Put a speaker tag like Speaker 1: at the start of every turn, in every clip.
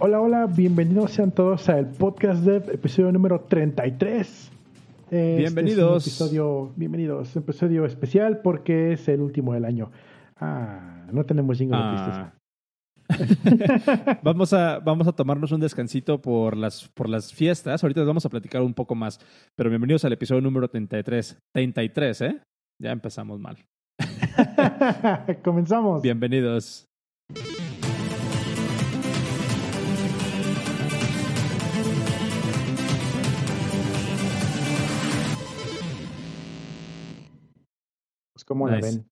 Speaker 1: Hola, hola, bienvenidos sean todos al podcast de episodio número 33. Este
Speaker 2: bienvenidos.
Speaker 1: Es episodio, bienvenidos, un episodio especial porque es el último del año. Ah, no tenemos jingle
Speaker 2: ah. vamos, a, vamos a tomarnos un descansito por las, por las fiestas. Ahorita les vamos a platicar un poco más. Pero bienvenidos al episodio número 33. 33, ¿eh? Ya empezamos mal.
Speaker 1: Comenzamos.
Speaker 2: Bienvenidos.
Speaker 1: ¿Cómo la ven?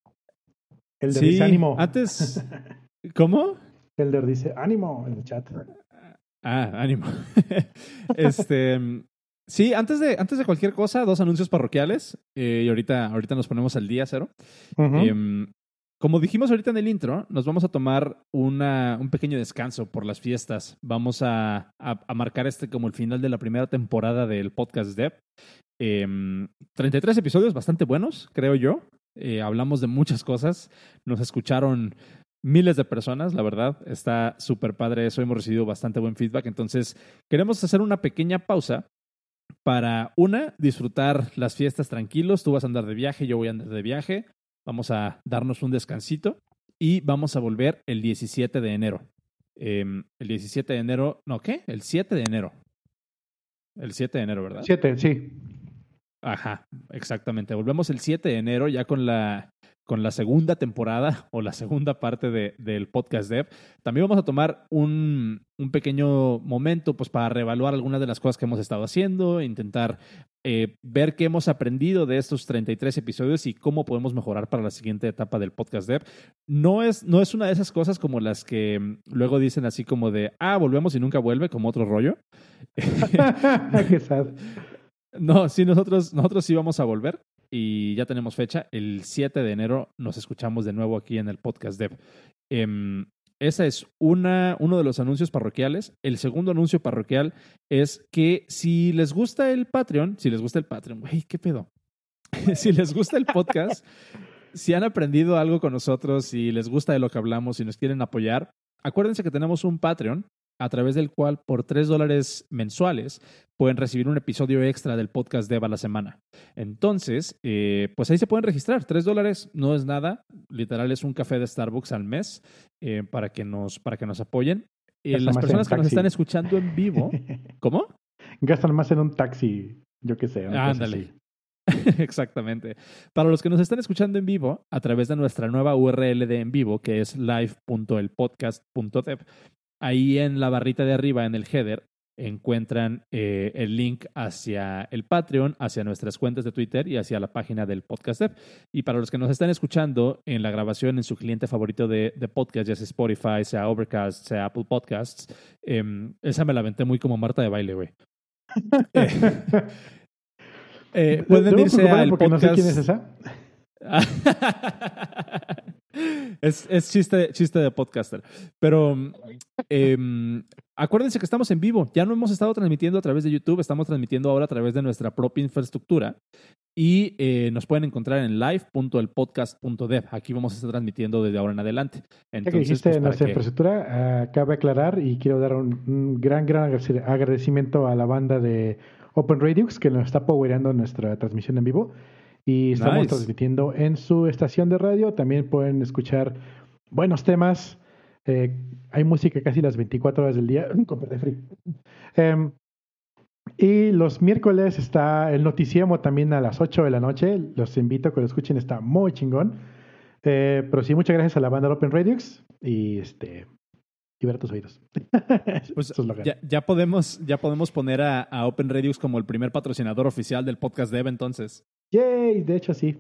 Speaker 2: Elder sí, dice ánimo. Antes. ¿Cómo?
Speaker 1: Elder dice ánimo en el chat.
Speaker 2: Ah, ánimo. este. Sí, antes de, antes de cualquier cosa, dos anuncios parroquiales. Eh, y ahorita, ahorita nos ponemos al día cero. Em, como dijimos ahorita en el intro, nos vamos a tomar una, un pequeño descanso por las fiestas. Vamos a, a, marcar este como el final de la primera temporada del podcast Dev. 33 em, episodios bastante buenos, creo yo. Eh, hablamos de muchas cosas. Nos escucharon miles de personas, la verdad. Está súper padre eso. Hemos recibido bastante buen feedback. Entonces, queremos hacer una pequeña pausa para, una, disfrutar las fiestas tranquilos. Tú vas a andar de viaje, yo voy a andar de viaje. Vamos a darnos un descansito y vamos a volver el 17 de enero. Em, el 17 de enero, no, ¿qué? El 7 de enero. El 7 de enero, ¿verdad?
Speaker 1: 7, sí.
Speaker 2: Ajá, exactamente. Volvemos el 7 de enero ya con la, con la segunda temporada o la segunda parte de, del podcast Dev. También vamos a tomar un, un, pequeño momento pues, para reevaluar algunas de las cosas que hemos estado haciendo, intentar eh, ver qué hemos aprendido de estos 33 episodios y cómo podemos mejorar para la siguiente etapa del podcast Dev. No es, no es una de esas cosas como las que mm, luego dicen así como de, ah, volvemos y nunca vuelve, como otro rollo. No, sí, nosotros, nosotros sí vamos a volver y ya tenemos fecha. El 7 de enero nos escuchamos de nuevo aquí en el podcast Dev. Eh, esa es una, uno de los anuncios parroquiales. El segundo anuncio parroquial es que si les gusta el Patreon, si les gusta el Patreon, güey, ¿qué pedo? si les gusta el podcast, si han aprendido algo con nosotros, si les gusta de lo que hablamos, si nos quieren apoyar, acuérdense que tenemos un Patreon a través del cual por tres dólares mensuales pueden recibir un episodio extra del podcast Dev a la semana. Entonces, eh, pues ahí se pueden registrar. Tres dólares no es nada. Literal es un café de Starbucks al mes eh, para, que nos, para que nos apoyen. Eh, las personas que nos están escuchando en vivo, ¿cómo?
Speaker 1: Gastan más en un taxi, yo qué sé.
Speaker 2: Ándale. Exactamente. Para los que nos están escuchando en vivo, a través de nuestra nueva URL de en vivo, que es live.elpodcast.dev, ahí en la barrita de arriba, en el header, encuentran eh, el link hacia el Patreon, hacia nuestras cuentas de Twitter y hacia la página del podcast Y para los que nos están escuchando en la grabación en su cliente favorito de, podcast, ya sea Spotify, sea Overcast, sea Apple Podcasts, em, esa me la aventé muy como Marta de baile, güey. Eh, eh, pueden irse al podcast. No sé quién es esa. es, es chiste, chiste de podcaster. Pero eh, acuérdense que estamos en vivo. Ya no hemos estado transmitiendo a través de YouTube, estamos transmitiendo ahora a través de nuestra propia infraestructura. Y eh, nos pueden encontrar en live.elpodcast.dev. Aquí vamos a estar transmitiendo desde ahora en adelante.
Speaker 1: Entonces, que dijiste pues, nuestra infraestructura, uh, cabe aclarar y quiero dar un, gran, gran agradecimiento a la banda de Open Radiox que nos está powereando nuestra transmisión en vivo y estamos transmitiendo en su estación de radio. También pueden escuchar buenos temas. Eh, hay música casi las 24 horas del día. Eh, y los miércoles está el noticiemo también a las 8 de la noche. Los invito a que lo escuchen, está muy chingón. Eh, pero sí, muchas gracias a la banda Open Radiox y este y ver tus oídos.
Speaker 2: pues ya, ya, podemos, ya podemos poner a, a Open Radiox como el primer patrocinador oficial del podcast Dev entonces.
Speaker 1: Yay, de hecho sí.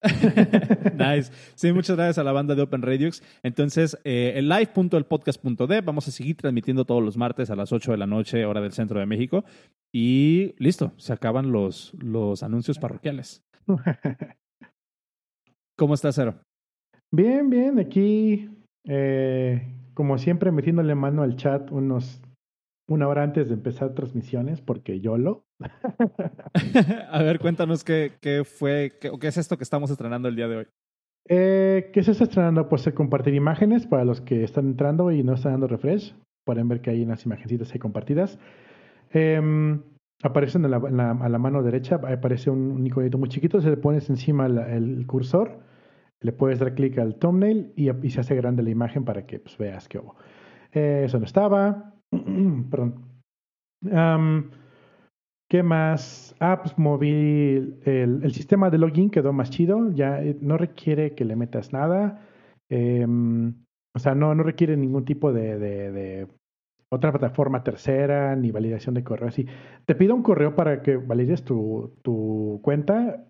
Speaker 2: nice. Sí, muchas gracias a la banda de Open Radiox. Entonces, eh, el live.elpodcast.dev vamos a seguir transmitiendo todos los martes a las 8 de la noche, hora del centro de México. Y listo, se acaban los, los anuncios parroquiales. ¿Cómo estás, Cero?
Speaker 1: Bien, bien. Aquí, eh, como siempre, metiéndole mano al chat unos una hora antes de empezar transmisiones porque yo lo.
Speaker 2: a ver, cuéntanos qué, qué fue, qué, qué, es esto que estamos estrenando el día de hoy.
Speaker 1: Eh, ¿Qué se está estrenando? Pues compartir imágenes para los que están entrando y no están dando refresh. Pueden ver que hay unas imagencitas ahí compartidas. Eh, aparecen a la, a la, mano derecha, aparece un, iconito muy chiquito, se le pones encima el cursor, le puedes dar clic al thumbnail y, y, se hace grande la imagen para que pues, veas que hubo. Eh, eso no estaba. Perdón. ¿Qué más? Ah, pues moví el, sistema de login, quedó más chido. Ya eh, no requiere que le metas nada. Em, o sea, no, no requiere ningún tipo de, de otra plataforma tercera, ni validación de correo así. Te pido un correo para que valides tu, tu cuenta,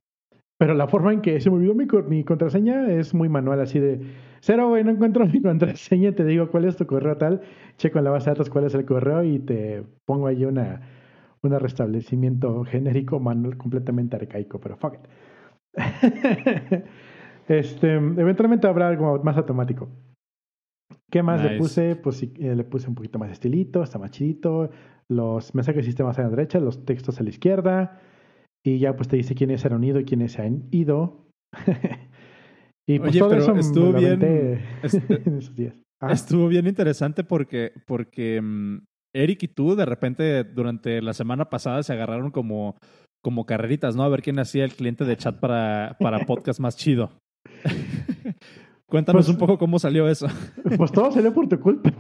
Speaker 1: pero la forma en que se me olvidó mi, mi contraseña es muy manual, así de cero, güey, no encuentro mi contraseña, te digo cuál es tu correo tal, checo en la base de datos cuál es el correo y te pongo ahí una, un restablecimiento genérico manual completamente arcaico, pero fuck it. este, eventualmente habrá algo más automático. ¿Qué más le puse? Pues eh, le puse un poquito más de estilito, está más chidito. Los mensajes de sistemas a la derecha, los textos a la izquierda. Y ya pues te dice quiénes se han unido y quiénes se han ido.
Speaker 2: y pues Oye, todo pero eso estuvo bien. en esos días. Estuvo bien interesante porque, porque mm, Eric y tú de repente durante la semana pasada se agarraron como, como carreritas, ¿no? A ver quién hacía el cliente de chat para, para podcast más chido. Cuéntanos pues, un poco cómo salió eso.
Speaker 1: Pues todo salió por tu culpa.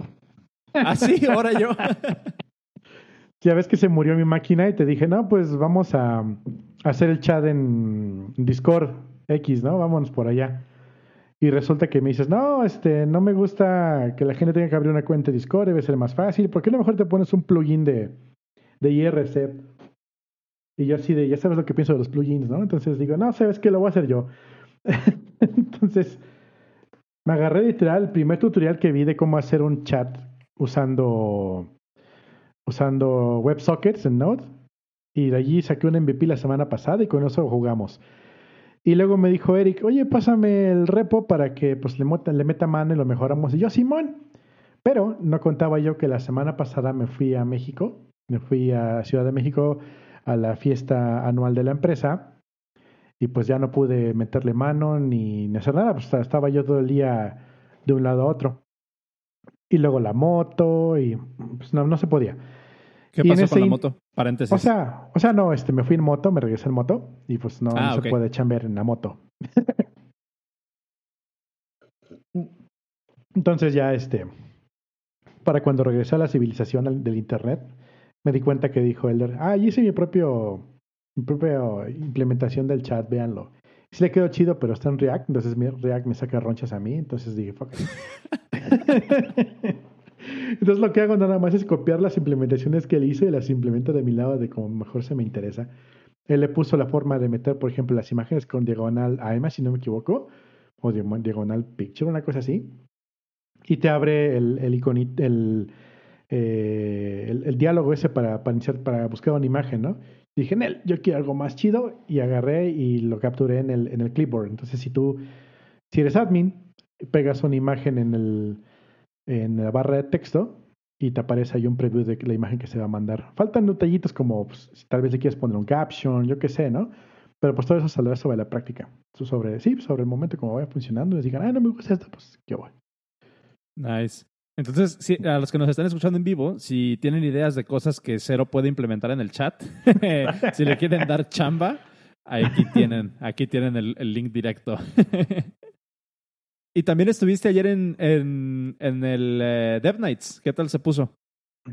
Speaker 2: Ah, sí, ahora yo.
Speaker 1: Ya ves que se murió mi máquina y te dije, no, pues vamos a hacer el chat en Discord X, ¿no? Vámonos por allá. Y resulta que me dices, no, este, no me gusta que la gente tenga que abrir una cuenta de Discord, debe ser más fácil. ¿Por qué a lo mejor te pones un plugin de, de IRC? Y yo así de, ya sabes lo que pienso de los plugins, ¿no? Entonces digo, no, sabes que lo voy a hacer yo. Entonces me agarré literal el primer tutorial que vi de cómo hacer un chat usando, usando WebSockets en Node. Y de allí saqué un MVP la semana pasada y con eso jugamos. Y luego me dijo Eric, oye, pásame el repo para que pues, le, le meta mano y lo mejoramos. Y yo, Simón. Pero no contaba yo que la semana pasada me fui a México, me fui a Ciudad de México a la fiesta anual de la empresa y pues ya no pude meterle mano ni, hacer nada, pues estaba yo todo el día de un lado a otro. Y luego la moto y pues no, no se podía.
Speaker 2: ¿Qué pasó con la moto? Paréntesis.
Speaker 1: O sea, o sea, no, este, me fui en moto, me regresé en moto y pues no, ah, se puede chamber en la moto. Entonces ya este, para cuando regresé a la civilización del internet, me di cuenta que dijo Elder, ah, hice mi propio mi propia implementación del chat, véanlo. Sí le quedó chido, pero está en React, entonces mi React me saca ronchas a mí, entonces dije, fuck. entonces lo que hago nada más es copiar las implementaciones que él hizo y las implemento de mi lado de como mejor se me interesa. Él le puso la forma de meter, por ejemplo, las imágenes con diagonal AEMA, si no me equivoco, o diagonal picture, una cosa así. Y te abre el, el iconito, el, eh, el, diálogo ese para, para, iniciar, para buscar una imagen, ¿no? dije, Nel, yo quiero algo más chido y agarré y lo capturé en el, en el clipboard. Entonces, si tú, si eres admin, pegas una imagen en, el, en la barra de texto y te aparece ahí un preview de la imagen que se va a mandar. Faltan detallitos como pues, si tal vez le quieres poner un caption, yo qué sé, ¿no? Pero pues todo eso saldrá sobre la práctica. Sobre, sí, sobre el momento como vaya funcionando. Y digan, ah, no me gusta esto, pues qué voy.
Speaker 2: Nice. Entonces, a los que nos están escuchando en vivo, si tienen ideas de cosas que Cero puede implementar en el chat, si le quieren dar chamba, aquí tienen, aquí tienen el, link directo. y también estuviste ayer en, en, en el eh, Dev Nights. ¿Qué tal se puso?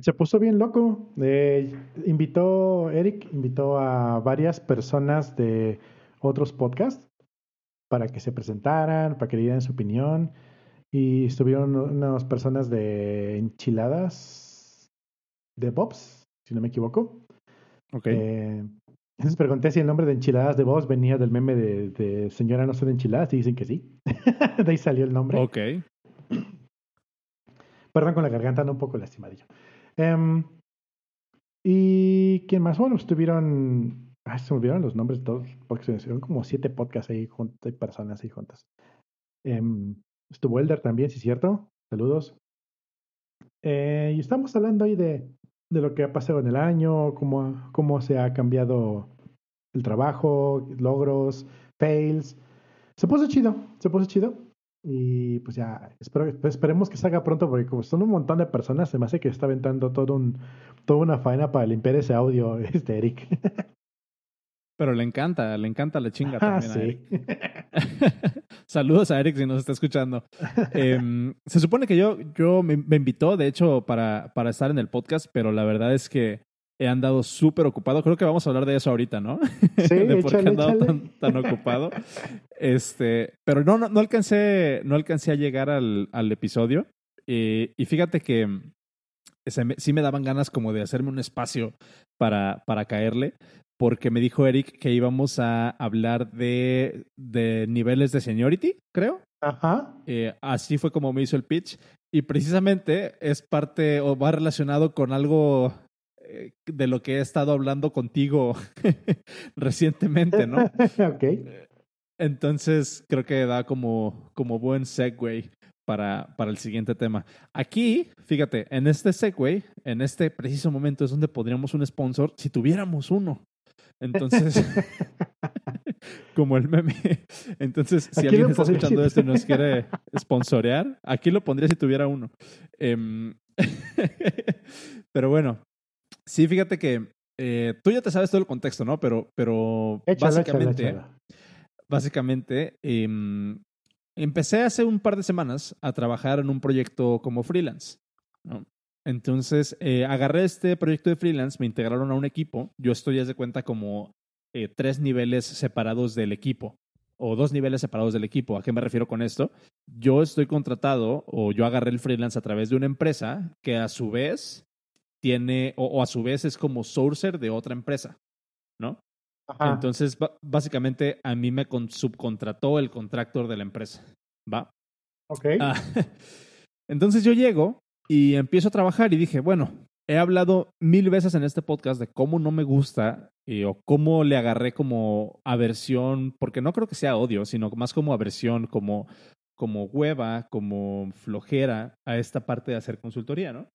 Speaker 1: Se puso bien loco. Eh, invitó, Eric invitó a varias personas de otros podcasts para que se presentaran, para que dieran su opinión. Y estuvieron unas personas de enchiladas de Bobs, si no me equivoco.
Speaker 2: Ok.
Speaker 1: Eh, entonces pregunté si el nombre de enchiladas de Bobs venía del meme de, señora no sé de enchiladas y dicen que sí. de ahí salió el nombre.
Speaker 2: Ok.
Speaker 1: Perdón con la garganta, no un poco lastimadillo. Em, ¿Y quién más? Bueno, estuvieron. Ah, se me olvidaron los nombres de todos, porque se como siete podcasts ahí juntos, personas ahí juntas. Um, Estuvo Elder también, sí, cierto. Saludos. Eh, y estamos hablando ahí de, de, lo que ha pasado en el año, cómo, cómo se ha cambiado el trabajo, logros, fails. Se puso chido, se puso chido. Y pues ya, espero, pues esperemos que salga pronto, porque como son un montón de personas, se me hace que está aventando todo un, toda una faena para limpiar ese audio, este Eric.
Speaker 2: Pero le encanta, le encanta la chinga ah, también Saludos a Eric si nos está escuchando. Em, se supone que yo, yo me, invitó, de hecho, para, para estar en el podcast, pero la verdad es que he andado súper ocupado. Creo que vamos a hablar de eso ahorita, ¿no?
Speaker 1: Sí,
Speaker 2: de
Speaker 1: por qué he
Speaker 2: andado tan, ocupado. Este, pero no, no, no, alcancé, no alcancé a llegar al, al episodio. y fíjate que sí me daban ganas como de hacerme un espacio para, para caerle, porque me dijo Eric que íbamos a hablar de, de niveles de seniority, creo.
Speaker 1: Ajá.
Speaker 2: Eh, así fue como me hizo el pitch. Y precisamente es parte o va relacionado con algo eh, de lo que he estado hablando contigo recientemente, ¿no?
Speaker 1: ok.
Speaker 2: Entonces creo que da como, como buen segue para, para el siguiente tema. Aquí, fíjate, en este segue, en este preciso momento es donde podríamos un sponsor si tuviéramos uno. Entonces, como el meme. Entonces, si alguien está escuchando esto y nos quiere sponsorear, aquí lo pondría si tuviera uno. Em, pero bueno, sí, fíjate que eh, tú ya te sabes todo el contexto, ¿no? Pero, pero básicamente, básicamente em, empecé hace un par de semanas a trabajar en un proyecto como freelance. ¿no? Entonces, eh, agarré este proyecto de freelance, me integraron a un equipo. Yo estoy, ya de cuenta, como eh, tres niveles separados del equipo o dos niveles separados del equipo. ¿A qué me refiero con esto? Yo estoy contratado o yo agarré el freelance a través de una empresa que a su vez tiene o, a su vez es como sourcer de otra empresa, ¿no? Entonces, básicamente a mí me subcontrató el contractor de la empresa, ¿va?
Speaker 1: Ok.
Speaker 2: Ah, entonces yo llego y empiezo a trabajar y dije, bueno, he hablado mil veces en este podcast de cómo no me gusta eh, o cómo le agarré como aversión, porque no creo que sea odio, sino más como aversión, como, como hueva, como flojera a esta parte de hacer consultoría, ¿no?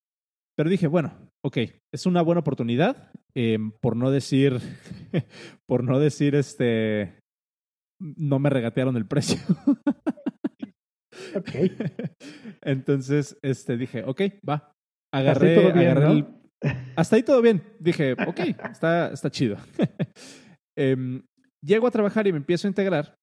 Speaker 2: Pero dije, bueno, ok, es una buena oportunidad, eh, por no decir, por no decir, este, no me regatearon el precio.
Speaker 1: Ok.
Speaker 2: Entonces, este, dije, ok, va. Agarré, agarré Hasta ahí todo bien. Dije, ok, está, está chido. Em, llego a trabajar y me empiezo a integrar.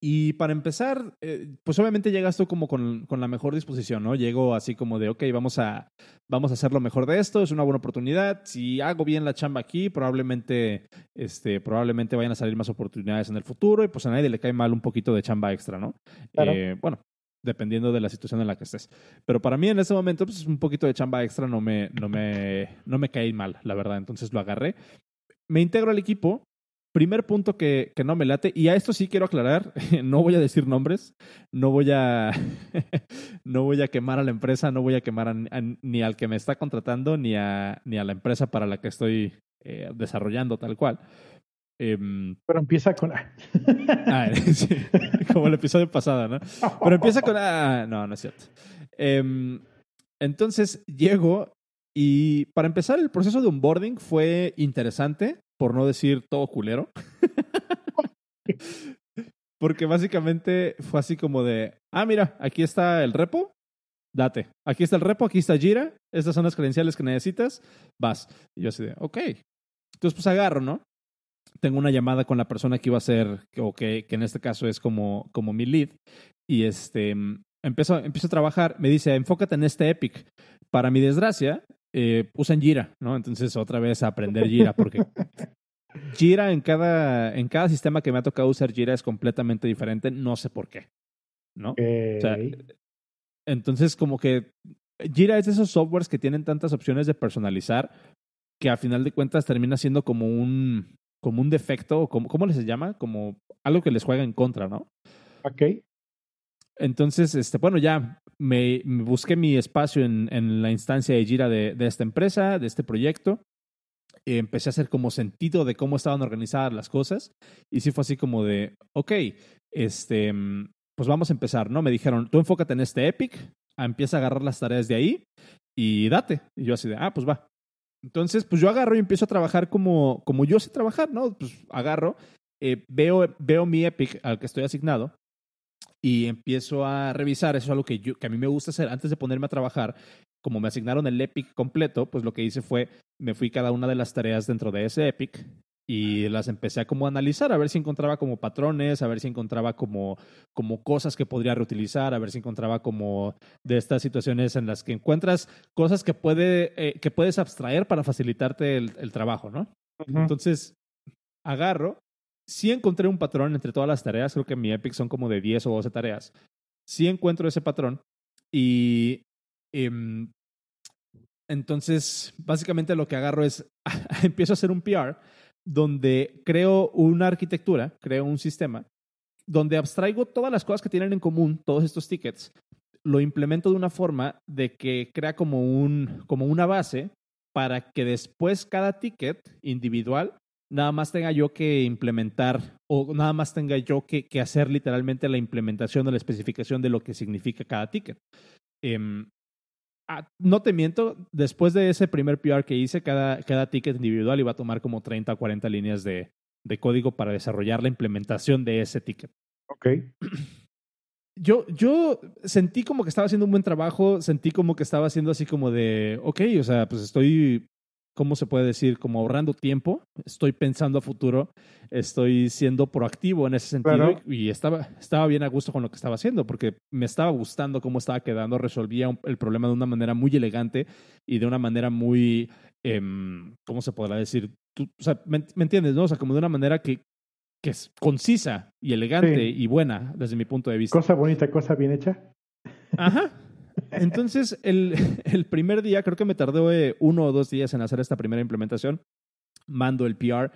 Speaker 2: Y para empezar, eh, pues obviamente llegas tú como con, con, la mejor disposición, ¿no? Llego así como de, ok, vamos a, vamos a hacer lo mejor de esto, es una buena oportunidad. Si hago bien la chamba aquí, probablemente, este, probablemente vayan a salir más oportunidades en el futuro y pues a nadie le cae mal un poquito de chamba extra, ¿no? Eh, bueno, dependiendo de la situación en la que estés. Pero para mí en ese momento, pues un poquito de chamba extra no me, no me, no me cae mal, la verdad. Entonces lo agarré. Me integro al equipo. Primer punto que, que no me late, y a esto sí quiero aclarar, no voy a decir nombres, no voy a, no voy a quemar a la empresa, no voy a quemar ni al que me está contratando, ni a, ni a la empresa para la que estoy eh, desarrollando tal cual. Em,
Speaker 1: Pero empieza con
Speaker 2: ah, como el episodio pasado, ¿no? Pero empieza con ah, no, no es cierto. Em, entonces llego y para empezar el proceso de onboarding fue interesante, por no decir todo culero. Porque básicamente fue así como de, ah, mira, aquí está el repo, date. Aquí está el repo, aquí está Jira, estas son las credenciales que necesitas, vas. Y yo así de, ok. Entonces pues agarro, ¿no? Tengo una llamada con la persona que iba a ser, o que, que en este caso es como, como mi lead, y este, empiezo, empiezo a trabajar, me dice, enfócate en este Epic. Para mi desgracia, eh, usan Jira, ¿no? Entonces otra vez a aprender Jira, porque Jira en cada, en cada sistema que me ha tocado usar Jira es completamente diferente, no sé por qué, ¿no? O sea, entonces como que Jira es de esos softwares que tienen tantas opciones de personalizar que a final de cuentas termina siendo como un, como un defecto, como, ¿cómo les llama? Como algo que les juega en contra, ¿no?
Speaker 1: Ok.
Speaker 2: Entonces, este, bueno, ya me, busqué mi espacio en, en, la instancia de Gira de, de, esta empresa, de este proyecto. empecé a hacer como sentido de cómo estaban organizadas las cosas. Y sí fue así como de, ok, este, pues vamos a empezar, ¿no? Me dijeron, tú enfócate en este Epic, empieza a agarrar las tareas de ahí y date. Y yo así de, ah, pues va. Entonces, pues yo agarro y empiezo a trabajar como, como yo sé trabajar, ¿no? Pues agarro, eh, veo, veo mi Epic al que estoy asignado y empiezo a revisar, eso es algo que, yo, que a mí me gusta hacer antes de ponerme a trabajar. Como me asignaron el Epic completo, pues lo que hice fue, me fui cada una de las tareas dentro de ese Epic y las empecé a como analizar, a ver si encontraba como patrones, a ver si encontraba como, como cosas que podría reutilizar, a ver si encontraba como de estas situaciones en las que encuentras cosas que, puede, eh, que puedes abstraer para facilitarte el, trabajo, ¿no? Entonces, agarro sí encontré un patrón entre todas las tareas, creo que en mi Epic son como de 10 o 12 tareas. Sí encuentro ese patrón y em, entonces básicamente lo que agarro es, empiezo a hacer un PR donde creo una arquitectura, creo un sistema, donde abstraigo todas las cosas que tienen en común todos estos tickets, lo implemento de una forma de que crea como, un, como una base para que después cada ticket individual nada más tenga yo que implementar o nada más tenga yo que, hacer literalmente la implementación o la especificación de lo que significa cada ticket. Em, ah, no te miento, después de ese primer PR que hice, cada, cada ticket individual iba a tomar como 30 o 40 líneas de, de código para desarrollar la implementación de ese ticket.
Speaker 1: Ok.
Speaker 2: Yo, yo sentí como que estaba haciendo un buen trabajo, sentí como que estaba haciendo así como de, ok, o sea, pues estoy ¿cómo se puede decir? Como ahorrando tiempo, estoy pensando a futuro, estoy siendo proactivo en ese sentido y estaba, estaba bien a gusto con lo que estaba haciendo porque me estaba gustando cómo estaba quedando, resolvía el problema de una manera muy elegante y de una manera muy, em, ¿cómo se podrá decir? Tú, o sea, ¿me, entiendes? No? O sea, como de una manera que, que es concisa y elegante y buena desde mi punto de vista.
Speaker 1: Cosa bonita, cosa bien hecha.
Speaker 2: Ajá. Entonces, el, el, primer día, creo que me tardó eh, uno o dos días en hacer esta primera implementación. Mando el PR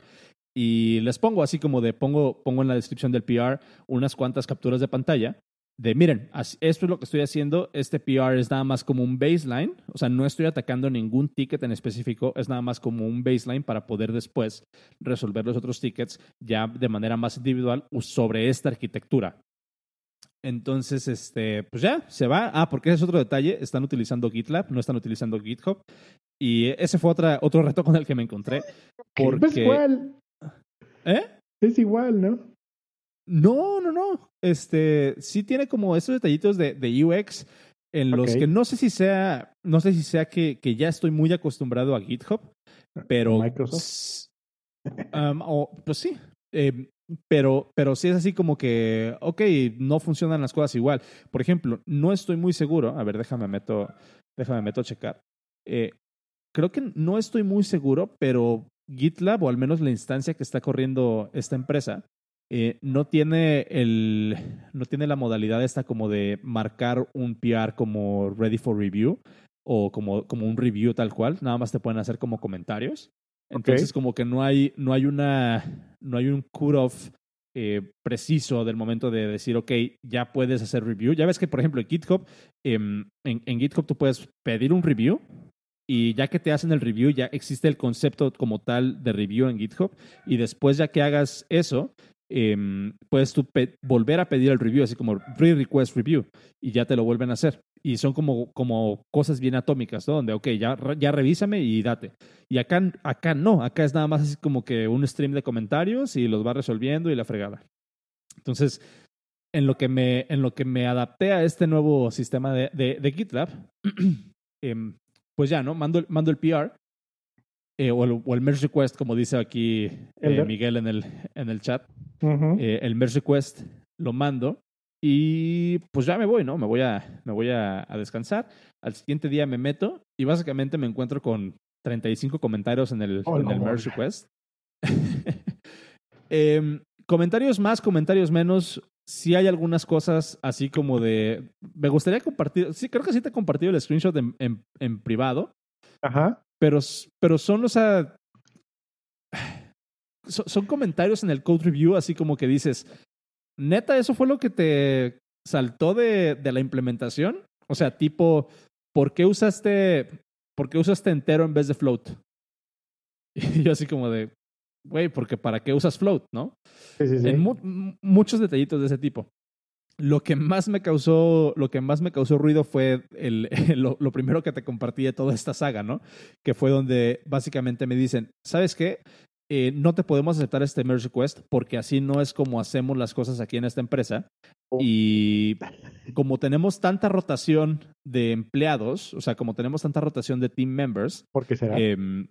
Speaker 2: y les pongo así como de, pongo, pongo en la descripción del PR unas cuantas capturas de pantalla de, miren, esto es lo que estoy haciendo, este PR es nada más como un baseline, o sea, no estoy atacando ningún ticket en específico, es nada más como un baseline para poder después resolver los otros tickets ya de manera más individual sobre esta arquitectura. Entonces, este, pues ya, se va. Ah, porque ese es otro detalle. Están utilizando GitLab, no están utilizando GitHub. Y ese fue otra, otro reto con el que me encontré. Porque...
Speaker 1: Es igual.
Speaker 2: ¿Eh?
Speaker 1: Es igual, ¿no?
Speaker 2: No, no, no. Este, sí tiene como esos detallitos de, de UX en los que no sé si sea, no sé si sea que, que ya estoy muy acostumbrado a GitHub, pero...
Speaker 1: Microsoft.
Speaker 2: pues sí. Eh, pero, pero sí es así como que, ok, no funcionan las cosas igual. Por ejemplo, no estoy muy seguro, a ver, déjame meto, déjame meto a checar. Eh, creo que no estoy muy seguro, pero GitLab, o al menos la instancia que está corriendo esta empresa, eh, no tiene el, no tiene la modalidad esta como de marcar un PR como ready for review o como, como un review tal cual. Nada más te pueden hacer como comentarios. Entonces, como que no hay, no hay una, no hay un cut-off eh, preciso del momento de decir, ok, ya puedes hacer review. Ya ves que, por ejemplo, en GitHub, em, en, GitHub tú puedes pedir un review y ya que te hacen el review, ya existe el concepto como tal de review en GitHub y después ya que hagas eso, Em, puedes tú volver a pedir el review, así como re-request review, y ya te lo vuelven a hacer. Y son como, como cosas bien atómicas, ¿no? Donde, ok, ya, ya revísame y date. Y acá, acá no, acá es nada más así como que un stream de comentarios y los va resolviendo y la fregada. Entonces, en lo que me, en lo que me adapté a este nuevo sistema de, de, GitLab, em, pues ya, ¿no? Mando, mando el PR eh, o, el, merge request, como dice aquí eh, Miguel en el, en el chat. Eh, el merge request lo mando y pues ya me voy, ¿no? Me voy a, me voy a, descansar. Al siguiente día me meto y básicamente me encuentro con 35 comentarios en el, oh, en el merge request. Em, comentarios más, comentarios menos. Sí hay algunas cosas así como de... Me gustaría compartir... Sí, creo que sí te he compartido el screenshot en, en, en privado.
Speaker 1: Ajá.
Speaker 2: Pero, pero son, o sea, son, comentarios en el code review, así como que dices, neta, eso fue lo que te saltó de, de la implementación. O sea, tipo, ¿por qué usaste, por qué usaste entero en vez de float? Y yo así como de, güey, porque ¿para qué usas float, no?
Speaker 1: Sí, sí, sí.
Speaker 2: En muchos detallitos de ese tipo. Lo que más me causó, lo que más me causó ruido fue el, lo, primero que te compartí de toda esta saga, ¿no? Que fue donde básicamente me dicen, ¿sabes qué? Eh, no te podemos aceptar este merge request porque así no es como hacemos las cosas aquí en esta empresa. Oh. Y como tenemos tanta rotación de empleados, o sea, como tenemos tanta rotación de team members.
Speaker 1: ¿Por qué será?
Speaker 2: Em,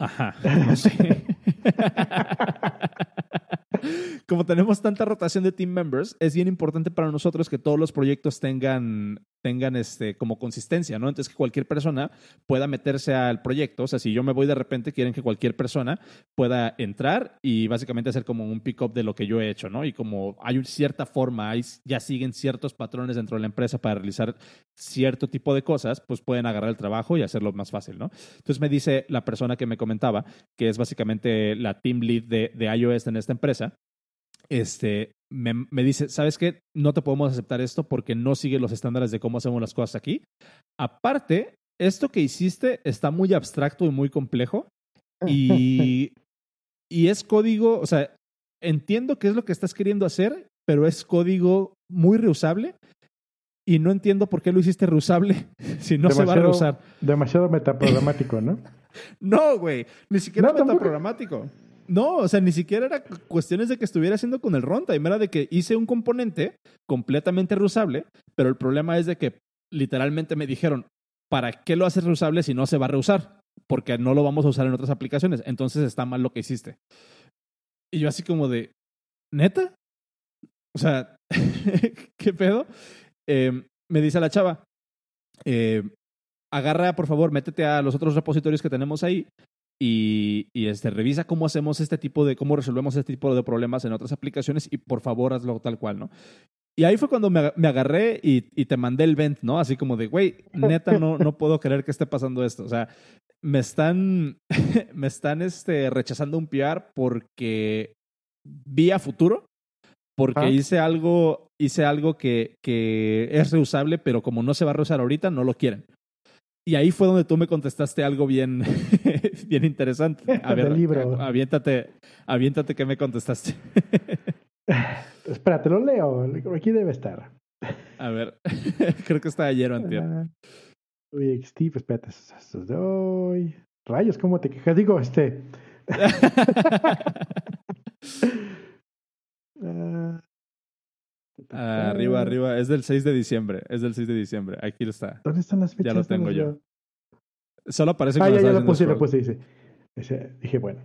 Speaker 2: ajá, no sé. como tenemos tanta rotación de team members, es bien importante para nosotros que todos los proyectos tengan, tengan este, como consistencia, ¿no? Entonces, que cualquier persona pueda meterse al proyecto. O sea, si yo me voy de repente, quieren que cualquier persona pueda entrar y básicamente hacer como un pick-up de lo que yo he hecho, ¿no? Y como hay cierta forma, hay, ya siguen ciertos patrones dentro de la empresa para realizar cierto tipo de cosas, pues pueden agarrar el trabajo y hacerlo más fácil, ¿no? Entonces me dice la persona que me comentaba, que es básicamente la team lead de, de iOS en esta empresa, este, me, dice, ¿sabes qué? No te podemos aceptar esto porque no sigue los estándares de cómo hacemos las cosas aquí. Aparte, esto que hiciste está muy abstracto y muy complejo y, y es código, o sea, entiendo qué es lo que estás queriendo hacer, pero es código muy reusable y no entiendo por qué lo hiciste reusable si no se va a reusar.
Speaker 1: Demasiado metaprogramático, ¿no?
Speaker 2: no, güey, ni siquiera metaprogramático. No, o sea, ni siquiera era cuestiones de que estuviera haciendo con el runtime, era de que hice un componente completamente reusable, pero el problema es de que literalmente me dijeron, ¿para qué lo haces reusable si no se va a reusar? Porque no lo vamos a usar en otras aplicaciones, entonces está mal lo que hiciste. Y yo así como de, ¿neta? O sea, ¿qué pedo? Em, me dice la chava, eh, agarra, por favor, métete a los otros repositorios que tenemos ahí y, este, revisa cómo hacemos este tipo de, cómo resolvemos este tipo de problemas en otras aplicaciones y por favor hazlo tal cual, ¿no? Y ahí fue cuando me, me agarré y, y, te mandé el vent, ¿no? Así como de, güey, neta, no, no puedo creer que esté pasando esto. O sea, me están, me están este, rechazando un PR porque vi a futuro, porque ah. hice algo, hice algo que, que es reusable, pero como no se va a reusar ahorita, no lo quieren. Y ahí fue donde tú me contestaste algo bien, bien interesante. A ver, libro. Aviéntate, aviéntate que me contestaste.
Speaker 1: Espérate, lo leo. Aquí debe estar.
Speaker 2: A ver, creo que está ayer o antier.
Speaker 1: Uy, Steve, espérate. Doy. Rayos, ¿cómo te quejas? Digo, este.
Speaker 2: uh, arriba, arriba. Es del 6 de diciembre. Es del 6 de diciembre. Aquí está.
Speaker 1: ¿Dónde están las fechas?
Speaker 2: Ya lo tengo yo. Solo aparece
Speaker 1: Ah, ya, ya lo puse, lo puse, dice. Dije, bueno.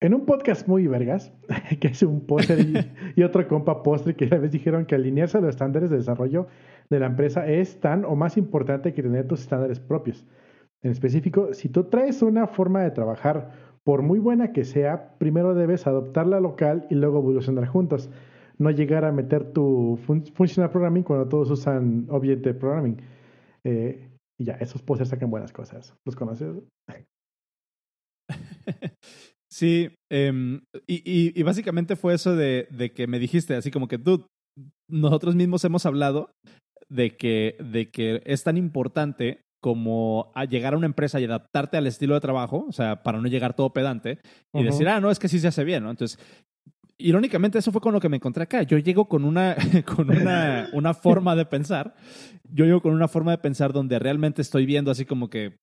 Speaker 1: En un podcast muy vergas, que es un póster y, otro compa postre, que a vez dijeron que alinearse a los estándares de desarrollo de la empresa es tan o más importante que tener tus estándares propios. En específico, si tú traes una forma de trabajar, por muy buena que sea, primero debes adoptarla local y luego evolucionar juntos no llegar a meter tu functional programming cuando todos usan object programming. Eh, y ya, esos posters sacan buenas cosas. ¿Los conoces?
Speaker 2: Sí, em, y, y, básicamente fue eso de, de, que me dijiste, así como que, dude, nosotros mismos hemos hablado de que, de que es tan importante como a llegar a una empresa y adaptarte al estilo de trabajo, o sea, para no llegar todo pedante y decir, ah, no, es que sí se hace bien, ¿no? Entonces, irónicamente, eso fue con lo que me encontré acá. Yo llego con una, con una, una forma de pensar. Yo llego con una forma de pensar donde realmente estoy viendo así como que.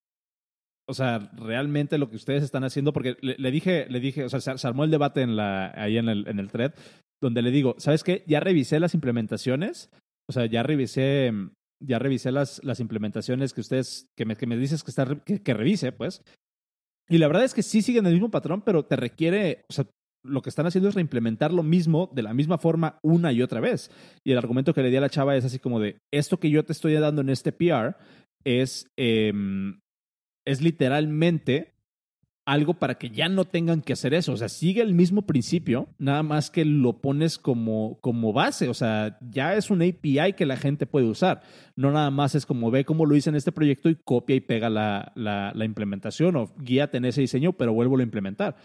Speaker 2: O sea, realmente lo que ustedes están haciendo, porque le, dije, le dije, o sea, se, armó el debate en la, ahí en el, en el thread, donde le digo, ¿sabes qué? Ya revisé las implementaciones, o sea, ya revisé, ya revisé las, las implementaciones que ustedes, que me, que me dices que, está, que, que revise, pues. Y la verdad es que sí siguen el mismo patrón, pero te requiere, o sea, lo que están haciendo es reimplementar lo mismo de la misma forma una y otra vez. Y el argumento que le di a la chava es así como de, esto que yo te estoy dando en este PR es, em, es literalmente algo para que ya no tengan que hacer eso. O sea, sigue el mismo principio, nada más que lo pones como, como base. O sea, ya es un API que la gente puede usar. No nada más es como ve cómo lo hice en este proyecto y copia y pega la, la, la implementación o guíate en ese diseño, pero vuelvo a implementar.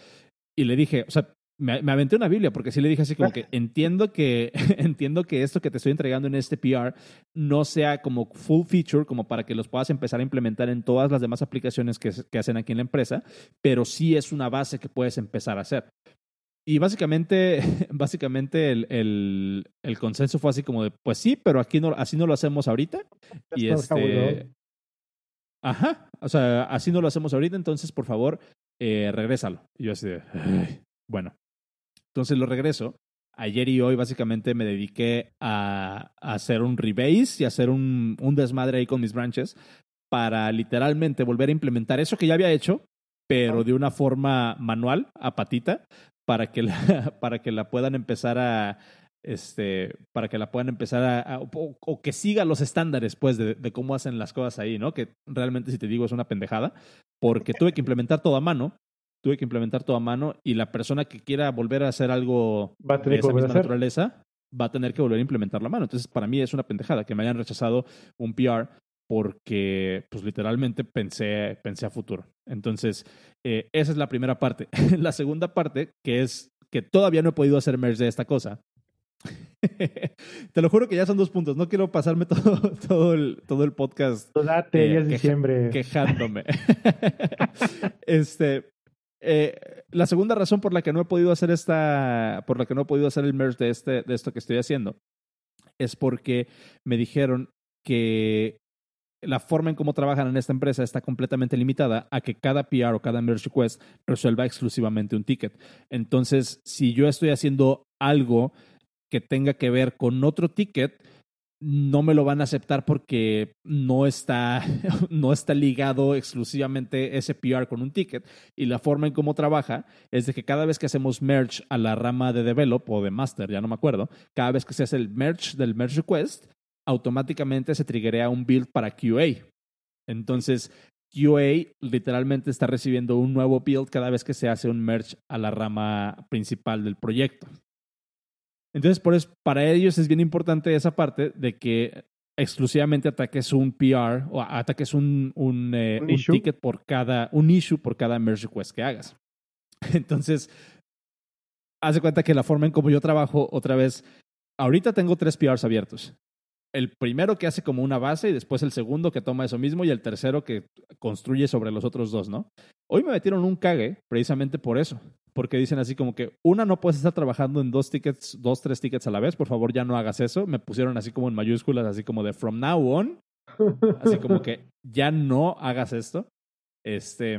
Speaker 2: Y le dije, o sea, me, aventé una Biblia porque sí le dije así como que entiendo que entiendo que esto que te estoy entregando en este PR no sea como full feature como para que los puedas empezar a implementar en todas las demás aplicaciones que, que hacen aquí en la empresa, pero sí es una base que puedes empezar a hacer. Y básicamente, básicamente el, el, el, consenso fue así como de, pues sí, pero aquí no, así no lo hacemos ahorita. Y este, ajá, o sea, así no lo hacemos ahorita, entonces por favor, eh, regrésalo. Y yo así de, bueno. Entonces lo regreso. Ayer y hoy básicamente me dediqué a, hacer un rebase y hacer un, un desmadre ahí con mis branches para literalmente volver a implementar eso que ya había hecho, pero de una forma manual, a patita, para que la, para que la puedan empezar a, este, para que la puedan empezar a, o, que siga los estándares, pues, de, de, cómo hacen las cosas ahí, ¿no? Que realmente, si te digo, es una pendejada, porque tuve que implementar todo a mano, tuve que implementar todo a mano, y la persona que quiera volver a hacer algo
Speaker 1: va a tener de esa misma
Speaker 2: naturaleza va a tener que volver a implementar la mano. Entonces, para mí es una pendejada que me hayan rechazado un PR porque, pues, literalmente pensé, pensé a futuro. Entonces, eh, esa es la primera parte. la segunda parte, que es que todavía no he podido hacer merge de esta cosa, Te lo juro que ya son dos puntos. No quiero pasarme todo, todo, el, todo el podcast.
Speaker 1: Date, eh, diciembre.
Speaker 2: Quejándome. este. Eh, la segunda razón por la que no he podido hacer esta. Por la que no he podido hacer el merge de, este, de esto que estoy haciendo. Es porque me dijeron que la forma en cómo trabajan en esta empresa está completamente limitada a que cada PR o cada merge request resuelva exclusivamente un ticket. Entonces, si yo estoy haciendo algo que tenga que ver con otro ticket, no me lo van a aceptar porque no está, no está ligado exclusivamente ese PR con un ticket. Y la forma en cómo trabaja es de que cada vez que hacemos merge a la rama de develop o de master, ya no me acuerdo, cada vez que se hace el merge del merge request, automáticamente se triggerea un build para QA. Entonces, QA literalmente está recibiendo un nuevo build cada vez que se hace un merge a la rama principal del proyecto. Entonces, por eso, para ellos es bien importante esa parte de que exclusivamente ataques un PR o ataques un, un, eh, ticket por cada, un issue por cada merge request que hagas. Entonces, haz de cuenta que la forma en como yo trabajo, otra vez, ahorita tengo tres PRs abiertos. El primero que hace como una base y después el segundo que toma eso mismo y el tercero que construye sobre los otros dos, ¿no? Hoy me metieron un cague precisamente por eso porque dicen así como que, una, no puedes estar trabajando en dos tickets, dos, tres tickets a la vez, por favor ya no hagas eso. Me pusieron así como en mayúsculas, así como de from now on, así como que ya no hagas esto. Este,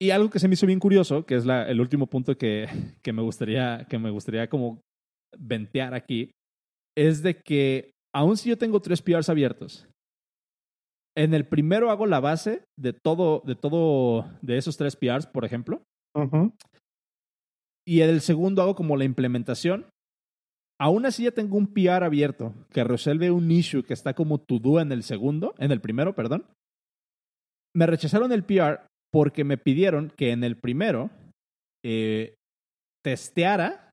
Speaker 2: y algo que se me hizo bien curioso, que es el último punto que, que, me gustaría, que me gustaría como ventear aquí, es de que aun si yo tengo tres PRs abiertos, en el primero hago la base de todo, de todo, de esos tres PRs, por ejemplo, y en el segundo hago como la implementación. Aún así ya tengo un PR abierto que resuelve un issue que está como to do en el segundo, en el primero, perdón. Me rechazaron el PR porque me pidieron que en el primero eh, testeara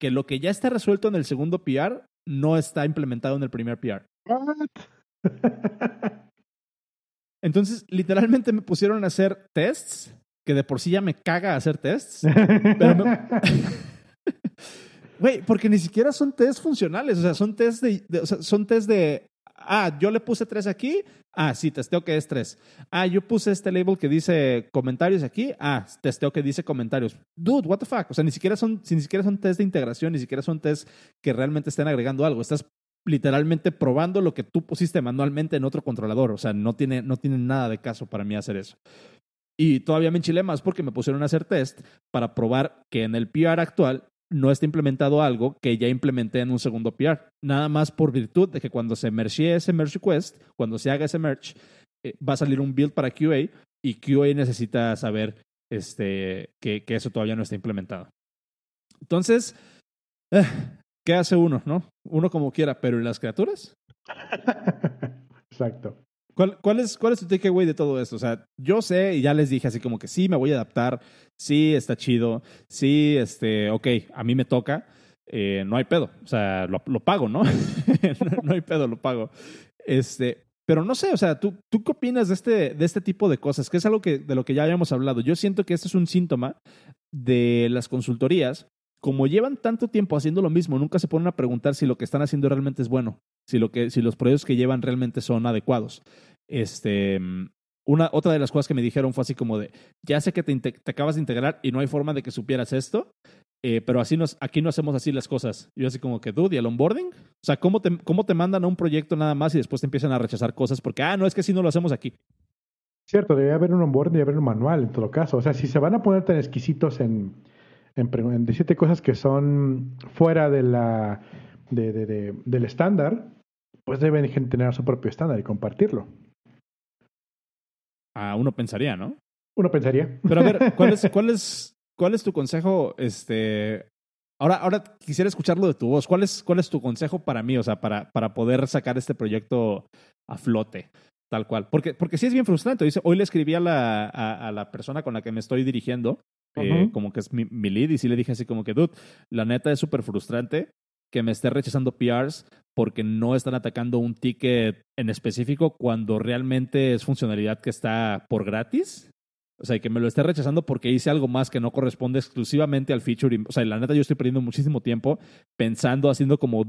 Speaker 2: que lo que ya está resuelto en el segundo PR no está implementado en el primer PR. Entonces, literalmente me pusieron a hacer tests que de por sí ya me caga hacer tests. pero Güey, porque ni siquiera son tests funcionales, o sea, son tests de, o sea, son test de, ah, yo le puse tres aquí, ah, sí, testeo que es tres. Ah, yo puse este label que dice comentarios aquí, ah, testeo que dice comentarios. Dude, what the fuck? O sea, ni siquiera son, ni siquiera son test de integración, ni siquiera son test que realmente estén agregando algo. Estás literalmente probando lo que tú pusiste manualmente en otro controlador. O sea, no tiene, no tiene nada de caso para mí hacer eso. Y todavía me enchilé más porque me pusieron a hacer test para probar que en el PR actual no está implementado algo que ya implementé en un segundo PR. Nada más por virtud de que cuando se merge ese merge request, cuando se haga ese merge, eh, va a salir un build para QA y QA necesita saber este, que, eso todavía no está implementado. Entonces, eh, ¿qué hace uno? no? Uno como quiera, pero ¿y las criaturas?
Speaker 1: Exacto.
Speaker 2: ¿Cuál, es, ¿Cuál es tu takeaway de todo esto? O sea, yo sé y ya les dije así como que sí, me voy a adaptar, sí, está chido, sí, este, ok, a mí me toca, eh, no hay pedo, o sea, lo, lo pago, ¿no? no hay pedo, lo pago. Este, pero no sé, o sea, ¿tú, ¿tú qué opinas de este, de este tipo de cosas? Que es algo que, de lo que ya habíamos hablado. Yo siento que este es un síntoma de las consultorías como llevan tanto tiempo haciendo lo mismo, nunca se ponen a preguntar si lo que están haciendo realmente es bueno, si, lo que, si los proyectos que llevan realmente son adecuados. Este, una, otra de las cosas que me dijeron fue así como de, ya sé que te, acabas de integrar y no hay forma de que supieras esto, eh, pero así nos, aquí no hacemos así las cosas. yo así como que, dude, ¿y el onboarding? O sea, ¿cómo te, ¿cómo te mandan a un proyecto nada más y después te empiezan a rechazar cosas porque, ah, no, es que si no lo hacemos aquí?
Speaker 1: Cierto, debe haber un onboarding, debe haber un manual en todo caso. O sea, si se van a poner tan exquisitos en, en, decirte cosas que son fuera de la, de, de, del estándar, pues deben tener su propio estándar y compartirlo.
Speaker 2: Ah, uno pensaría, ¿no?
Speaker 1: Uno pensaría.
Speaker 2: Pero a ver, ¿cuál es, cuál es, cuál es tu consejo? Este, ahora, ahora quisiera escucharlo de tu voz. ¿Cuál es, cuál es tu consejo para mí? O sea, para, para poder sacar este proyecto a flote. Tal cual. Porque, porque sí es bien frustrante. Dice, hoy le escribí a la, a, la persona con la que me estoy dirigiendo, eh, como que es mi, mi, lead, y sí le dije así como que, dude, la neta es súper frustrante que me esté rechazando PRs porque no están atacando un ticket en específico cuando realmente es funcionalidad que está por gratis. O sea, que me lo esté rechazando porque hice algo más que no corresponde exclusivamente al feature. O sea, la neta yo estoy perdiendo muchísimo tiempo pensando, haciendo como,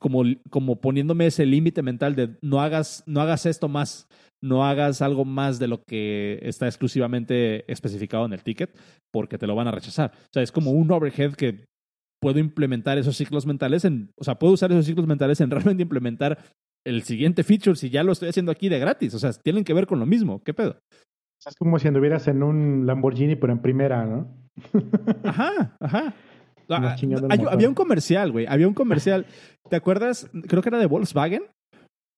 Speaker 2: como, como poniéndome ese límite mental de no hagas, no hagas esto más, no hagas algo más de lo que está exclusivamente especificado en el ticket porque te lo van a rechazar. O sea, es como un overhead que puedo implementar esos ciclos mentales en, o sea, puedo usar esos ciclos mentales en realmente implementar el siguiente feature si ya lo estoy haciendo aquí de gratis. O sea, tienen que ver con lo mismo. ¿Qué pedo?
Speaker 1: Es como si anduvieras en un Lamborghini, pero en primera, ¿no?
Speaker 2: ajá, ajá. Ah, había un comercial, güey. Había un comercial. ¿Te acuerdas? Creo que era de Volkswagen.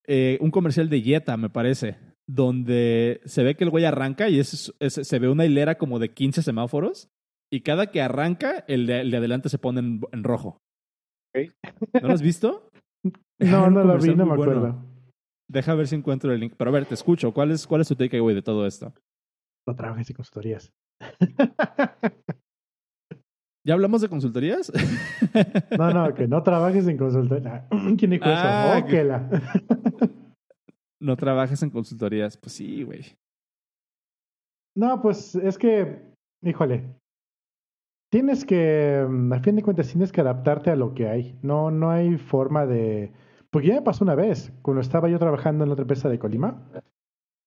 Speaker 2: Eh, un comercial de Jetta, me parece. Donde se ve que el güey arranca y es, se ve una hilera como de 15 semáforos y cada que arranca, el de, adelante se pone en, rojo. ¿No lo has visto?
Speaker 1: no, no lo vi, no me acuerdo.
Speaker 2: Deja ver si encuentro el link. Pero a ver, te escucho. ¿Cuál es, cuál es tu takeaway de todo esto?
Speaker 1: No trabajes en consultorías.
Speaker 2: ¿Ya hablamos de consultorías?
Speaker 1: no, no, que no trabajes en consultorías. ¿Quién dijo eso? Ah,
Speaker 2: no trabajes en consultorías. Pues sí, güey.
Speaker 1: No, pues es que, híjole, tienes que, mm, al fin de cuentas, tienes que adaptarte a lo que hay. No, no hay forma de... Porque ya me pasó una vez, cuando estaba yo trabajando en la otra empresa de Colima.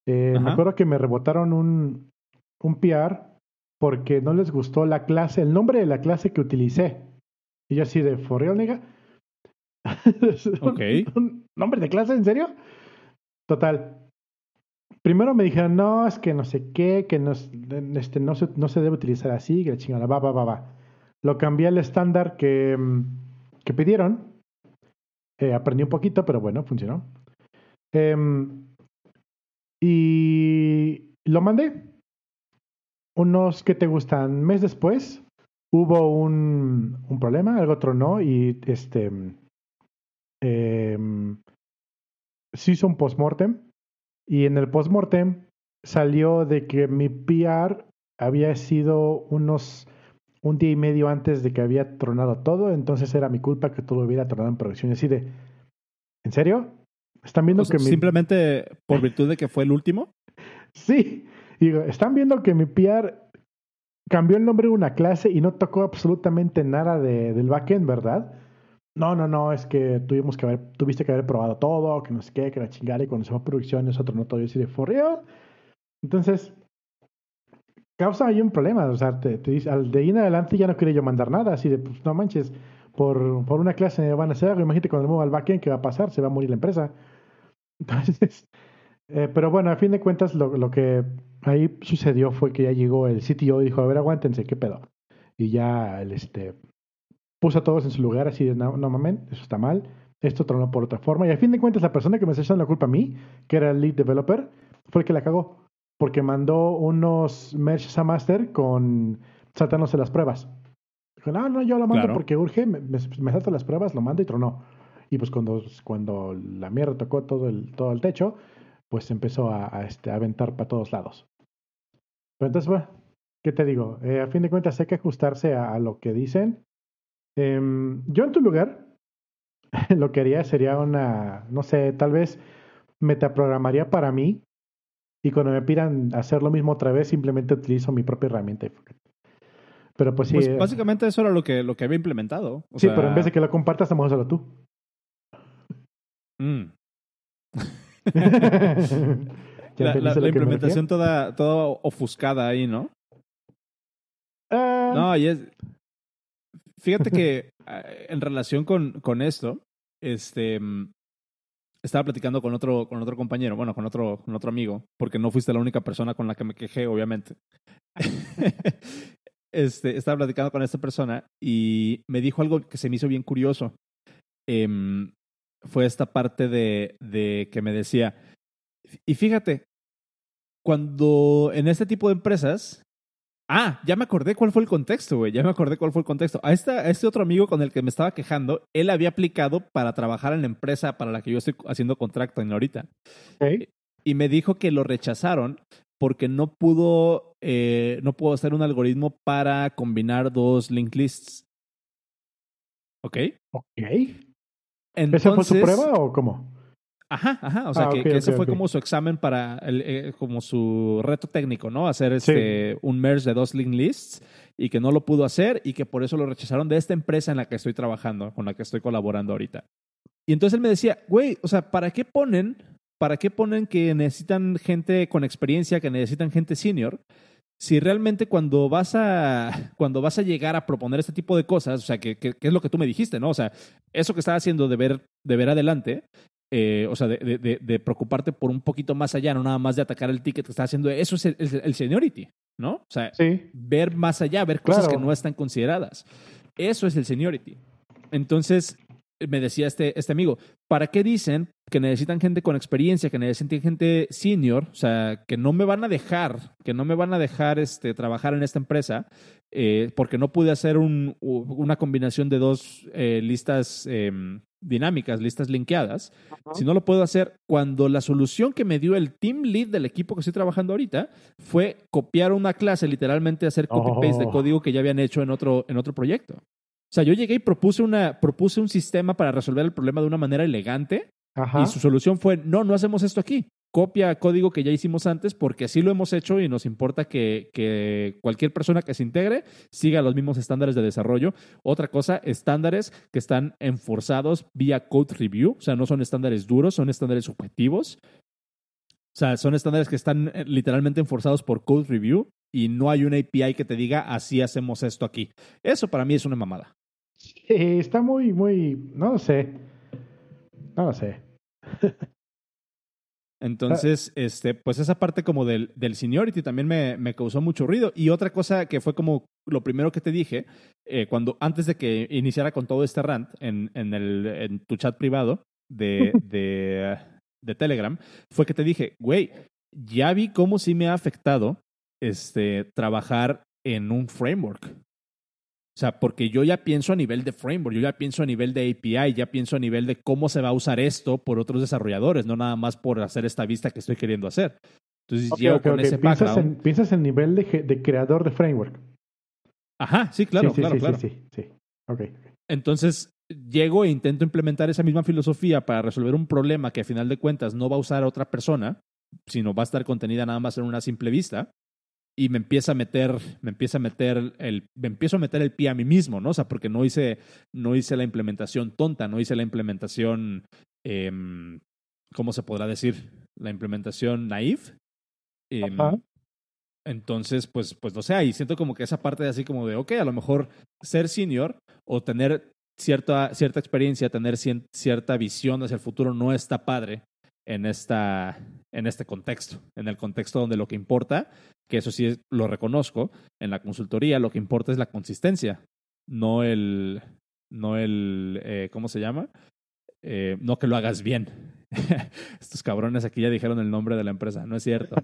Speaker 1: Eh, me acuerdo que me rebotaron un, un PR porque no les gustó la clase, el nombre de la clase que utilicé. Y yo así de, ¿for real, nigga?
Speaker 2: Ok.
Speaker 1: ¿Nombre de clase? ¿En serio? Total. Primero me dijeron, no, es que no sé qué, que no, este, no, se, no se debe utilizar así, que la chingada, va, va, va, va. Lo cambié al estándar que, que pidieron. Eh, aprendí un poquito, pero bueno, funcionó. Em, y lo mandé. Unos que te gustan, mes después, hubo un, un problema, algo tronó y este eh, se hizo un postmortem y en el postmortem salió de que mi PR había sido unos un día y medio antes de que había tronado todo, entonces era mi culpa que todo hubiera tronado en producción. Y así de, ¿en serio? ¿Están viendo que
Speaker 2: Simplemente por virtud de que fue el último.
Speaker 1: sí, digo, están viendo que mi PR cambió el nombre de una clase y no tocó absolutamente nada de, del backend, ¿verdad? No, no, no, es que tuvimos que haber, tuviste que haber probado todo, que no sé qué, que la chingada, y cuando se va a producción es otro no todavía así de for Entonces, causa ahí un problema. O sea, te, dice, al de ahí en adelante ya no quería yo mandar nada, así de, pues no manches, por, por una clase me van a hacer algo, imagínate cuando mueva al backend, ¿qué va a pasar? Se va a morir la empresa. Entonces, eh, pero bueno, a fin de cuentas, lo, lo que ahí sucedió fue que ya llegó el CTO y dijo, a ver, aguántense, ¿qué pedo? Y ya el, este, puso a todos en su lugar así de, no, no mamen, eso está mal, esto tronó por otra forma. Y al fin de cuentas, la persona que me está echando la culpa a mí, que era el lead developer, fue el que la cagó. Porque mandó unos merges a master con saltándose las pruebas. Dijo, no, no, yo lo mando porque urge, me, me, salto las pruebas, lo mando y tronó. Y pues cuando, cuando la mierda tocó todo el, todo el techo, pues empezó a, a, este, a aventar para todos lados. Pero entonces, bueno, ¿qué te digo? Eh, a fin de cuentas hay que ajustarse a, a lo que dicen Em, yo en tu lugar, lo que haría sería una, no sé, tal vez metaprogramaría para mí y cuando me pidan hacer lo mismo otra vez, simplemente utilizo mi propia herramienta. Pero pues sí. Pues
Speaker 2: eh, básicamente eso era lo que, lo que había implementado.
Speaker 1: sí, pero en vez de que lo compartas, a solo tú.
Speaker 2: Mm. la, implementación toda, toda ofuscada ahí, ¿no? Ah. no, y es, Fíjate que ah, en relación con, con esto, este, mm, estaba platicando con otro, con otro compañero, bueno, con otro, con otro amigo, porque no fuiste la única persona con la que me quejé, obviamente. este, estaba platicando con esta persona y me dijo algo que se me hizo bien curioso. Em, fue esta parte de, de que me decía, y fíjate, cuando en este tipo de empresas Ah, ya me acordé cuál fue el contexto, güey. Ya me acordé cuál fue el contexto. A, esta, este otro amigo con el que me estaba quejando, él había aplicado para trabajar en la empresa para la que yo estoy haciendo contrato en ahorita. Y me dijo que lo rechazaron porque no pudo, eh, no pudo hacer un algoritmo para combinar dos linked lists. ¿Ok?
Speaker 1: Ok. ¿Esa fue su prueba o cómo?
Speaker 2: Ajá, ajá. O sea, ah, que, ese fue como su examen para, el, eh, como su reto técnico, ¿no? Hacer este, un merge de dos link lists y que no lo pudo hacer y que por eso lo rechazaron de esta empresa en la que estoy trabajando, con la que estoy colaborando ahorita. Y entonces él me decía, güey, o sea, ¿para qué ponen, para qué ponen que necesitan gente con experiencia, que necesitan gente senior? Si realmente cuando vas a, cuando vas a llegar a proponer este tipo de cosas, o sea, que, que, es lo que tú me dijiste, ¿no? O sea, eso que estás haciendo de ver, de ver adelante, eh, o sea, de, de, preocuparte por un poquito más allá, no nada más de atacar el ticket que está haciendo. Eso es el, seniority, ¿no? O sea, ver más allá, ver cosas que no están consideradas. Eso es el seniority. Entonces, me decía este, este amigo, ¿para qué dicen que necesitan gente con experiencia, que necesitan gente senior? O sea, que no me van a dejar, que no me van a dejar este, trabajar en esta empresa eh, porque no pude hacer un, una combinación de dos eh, listas em, dinámicas, listas linkeadas, si no lo puedo hacer cuando la solución que me dio el team lead del equipo que estoy trabajando ahorita fue copiar una clase, literalmente hacer copy-paste de oh. código que ya habían hecho en otro, en otro proyecto. O sea, yo llegué y propuse, una, propuse un sistema para resolver el problema de una manera elegante y su solución fue, no, no hacemos esto aquí copia código que ya hicimos antes porque así lo hemos hecho y nos importa que, cualquier persona que se integre siga los mismos estándares de desarrollo. Otra cosa, estándares que están enforzados vía code review, o sea, no son estándares duros, son estándares objetivos. O sea, son estándares que están eh, literalmente enforzados por code review y no hay una API que te diga así hacemos esto aquí. Eso para mí es una mamada.
Speaker 1: está muy, muy, no lo sé. No lo sé.
Speaker 2: Entonces, este, pues esa parte como del, del seniority también me, me, causó mucho ruido. Y otra cosa que fue como lo primero que te dije, eh, cuando antes de que iniciara con todo este rant en, en, el, en tu chat privado de, de, de, Telegram, fue que te dije, güey, ya vi cómo sí me ha afectado este, trabajar en un framework. O sea, porque yo ya pienso a nivel de framework, yo ya pienso a nivel de API, ya pienso a nivel de cómo se va a usar esto por otros desarrolladores, no nada más por hacer esta vista que estoy queriendo hacer. Entonces, llego con ese
Speaker 1: piensas en, piensas en nivel de, de, creador de framework.
Speaker 2: Ajá, sí, claro, sí, claro, claro.
Speaker 1: Sí, sí, sí. Okay.
Speaker 2: Entonces, llego e intento implementar esa misma filosofía para resolver un problema que a final de cuentas no va a usar otra persona, sino va a estar contenida nada más en una simple vista y me empieza a meter, me empieza a meter el, me empiezo a meter el pie a mí mismo, ¿no? O sea, porque no hice, no hice la implementación tonta, no hice la implementación, em, ¿cómo se podrá decir? La implementación naive. Em, entonces, pues, pues no sé, y siento como que esa parte de así como de, ok, a lo mejor ser senior o tener cierta, cierta experiencia, tener cierta visión hacia el futuro no está padre en, esta, en este contexto, en el contexto donde lo que importa, que eso sí lo reconozco, en la consultoría lo que importa es la consistencia, no el, no el, eh, ¿cómo se llama? Eh, no que lo hagas bien. Estos cabrones aquí ya dijeron el nombre de la empresa, no es cierto.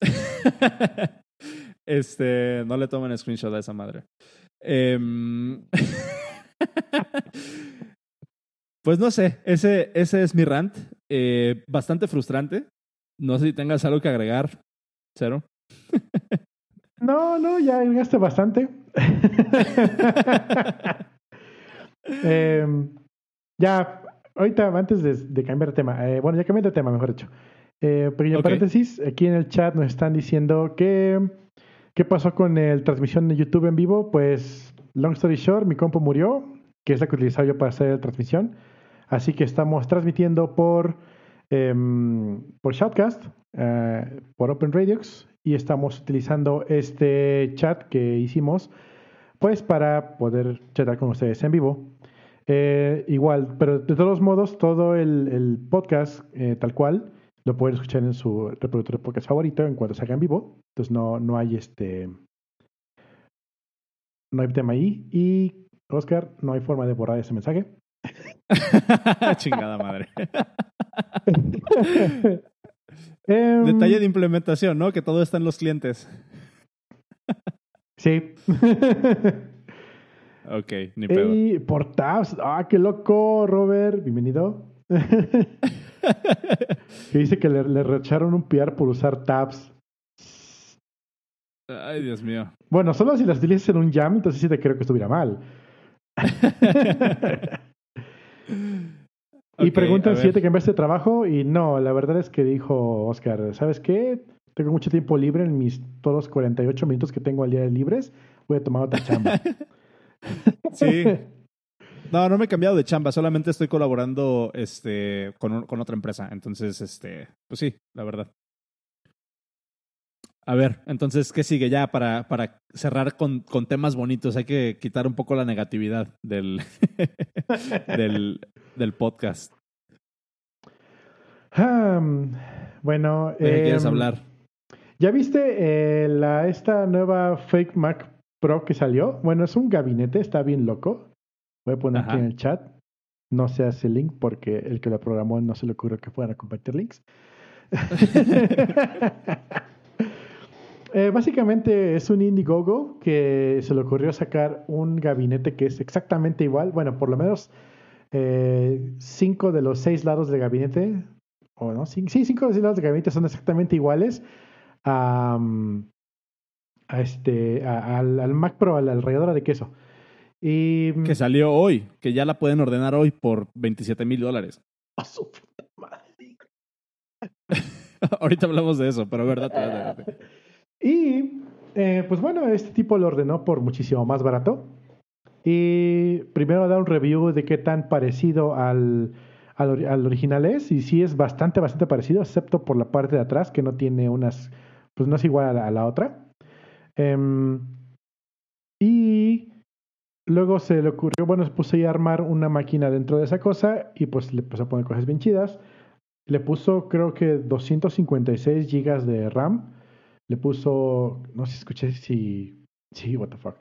Speaker 2: este, no le tomen screenshot a esa madre. Eh, Pues no sé, ese, ese es mi rant. Eh, bastante frustrante. No sé si tengas algo que agregar, Cero.
Speaker 1: no, no, ya agregaste bastante. Em, ya, ahorita, antes de, cambiar de tema, eh, bueno, ya cambié de tema, mejor dicho. Eh, pequeño paréntesis, aquí en el chat nos están diciendo que qué pasó con el transmisión de YouTube en vivo. Pues, long story short, mi compu murió, que es la que utilizaba yo para hacer la transmisión. Así que estamos transmitiendo por, em, por Shoutcast, eh, por Open Radiox, y estamos utilizando este chat que hicimos pues para poder chatar con ustedes en vivo. Eh, igual, pero de todos modos, todo el, podcast, eh, tal cual, lo pueden escuchar en su reproductor de podcast favorito en cuanto se haga en vivo. Entonces no, no hay este. No hay tema ahí. Y, Oscar, no hay forma de borrar ese mensaje.
Speaker 2: Chingada madre. Em, Detalle de implementación, ¿no? Que todo está en los clientes.
Speaker 1: sí.
Speaker 2: ok, ni pedo.
Speaker 1: Y por tabs. Ah, qué loco, Robert. Bienvenido. que dice que le, le recharon un PR por usar tabs.
Speaker 2: Ay, Dios mío.
Speaker 1: Bueno, solo si las utilizas en un jam, entonces sí te creo que estuviera mal. y preguntan si te cambiaste de trabajo y no, la verdad es que dijo Oscar, ¿sabes qué? Tengo mucho tiempo libre en mis todos los 48 minutos que tengo al día de libres, voy a tomar otra chamba.
Speaker 2: sí. No, no me he cambiado de chamba, solamente estoy colaborando este, con, con otra empresa. Entonces, este, pues sí, la verdad. A ver, entonces, ¿qué sigue ya para, para cerrar con, con temas bonitos? Hay que quitar un poco la negatividad del, del, del, podcast.
Speaker 1: bueno.
Speaker 2: ¿De qué quieres em, hablar?
Speaker 1: ¿Ya viste eh, la, esta nueva fake Mac Pro que salió? Bueno, es un gabinete, está bien loco. Voy a poner aquí en el chat. No se hace link porque el que lo programó no se le ocurrió que fueran a compartir links. Eh, básicamente es un Indiegogo que se le ocurrió sacar un gabinete que es exactamente igual. Bueno, por lo menos eh, cinco de los seis lados del gabinete, o no, sí, cinco de los seis lados del gabinete son exactamente iguales a, este, al, Mac Pro, a la ralladora de queso. Y,
Speaker 2: que salió hoy, que ya la pueden ordenar hoy por 27 mil dólares.
Speaker 1: A su puta madre.
Speaker 2: Ahorita hablamos de eso, pero verdad.
Speaker 1: Y eh, pues bueno, este tipo lo ordenó por muchísimo más barato. Y primero da un review de qué tan parecido al, al, original es. Y sí es bastante, bastante parecido, excepto por la parte de atrás, que no tiene unas. Pues no es igual a la, otra. Em, y luego se le ocurrió, bueno, se puso a armar una máquina dentro de esa cosa y pues le puso a poner cosas bien chidas. Le puso, creo que 256 gigas de RAM le puso, no sé si escuché si, sí, what the fuck,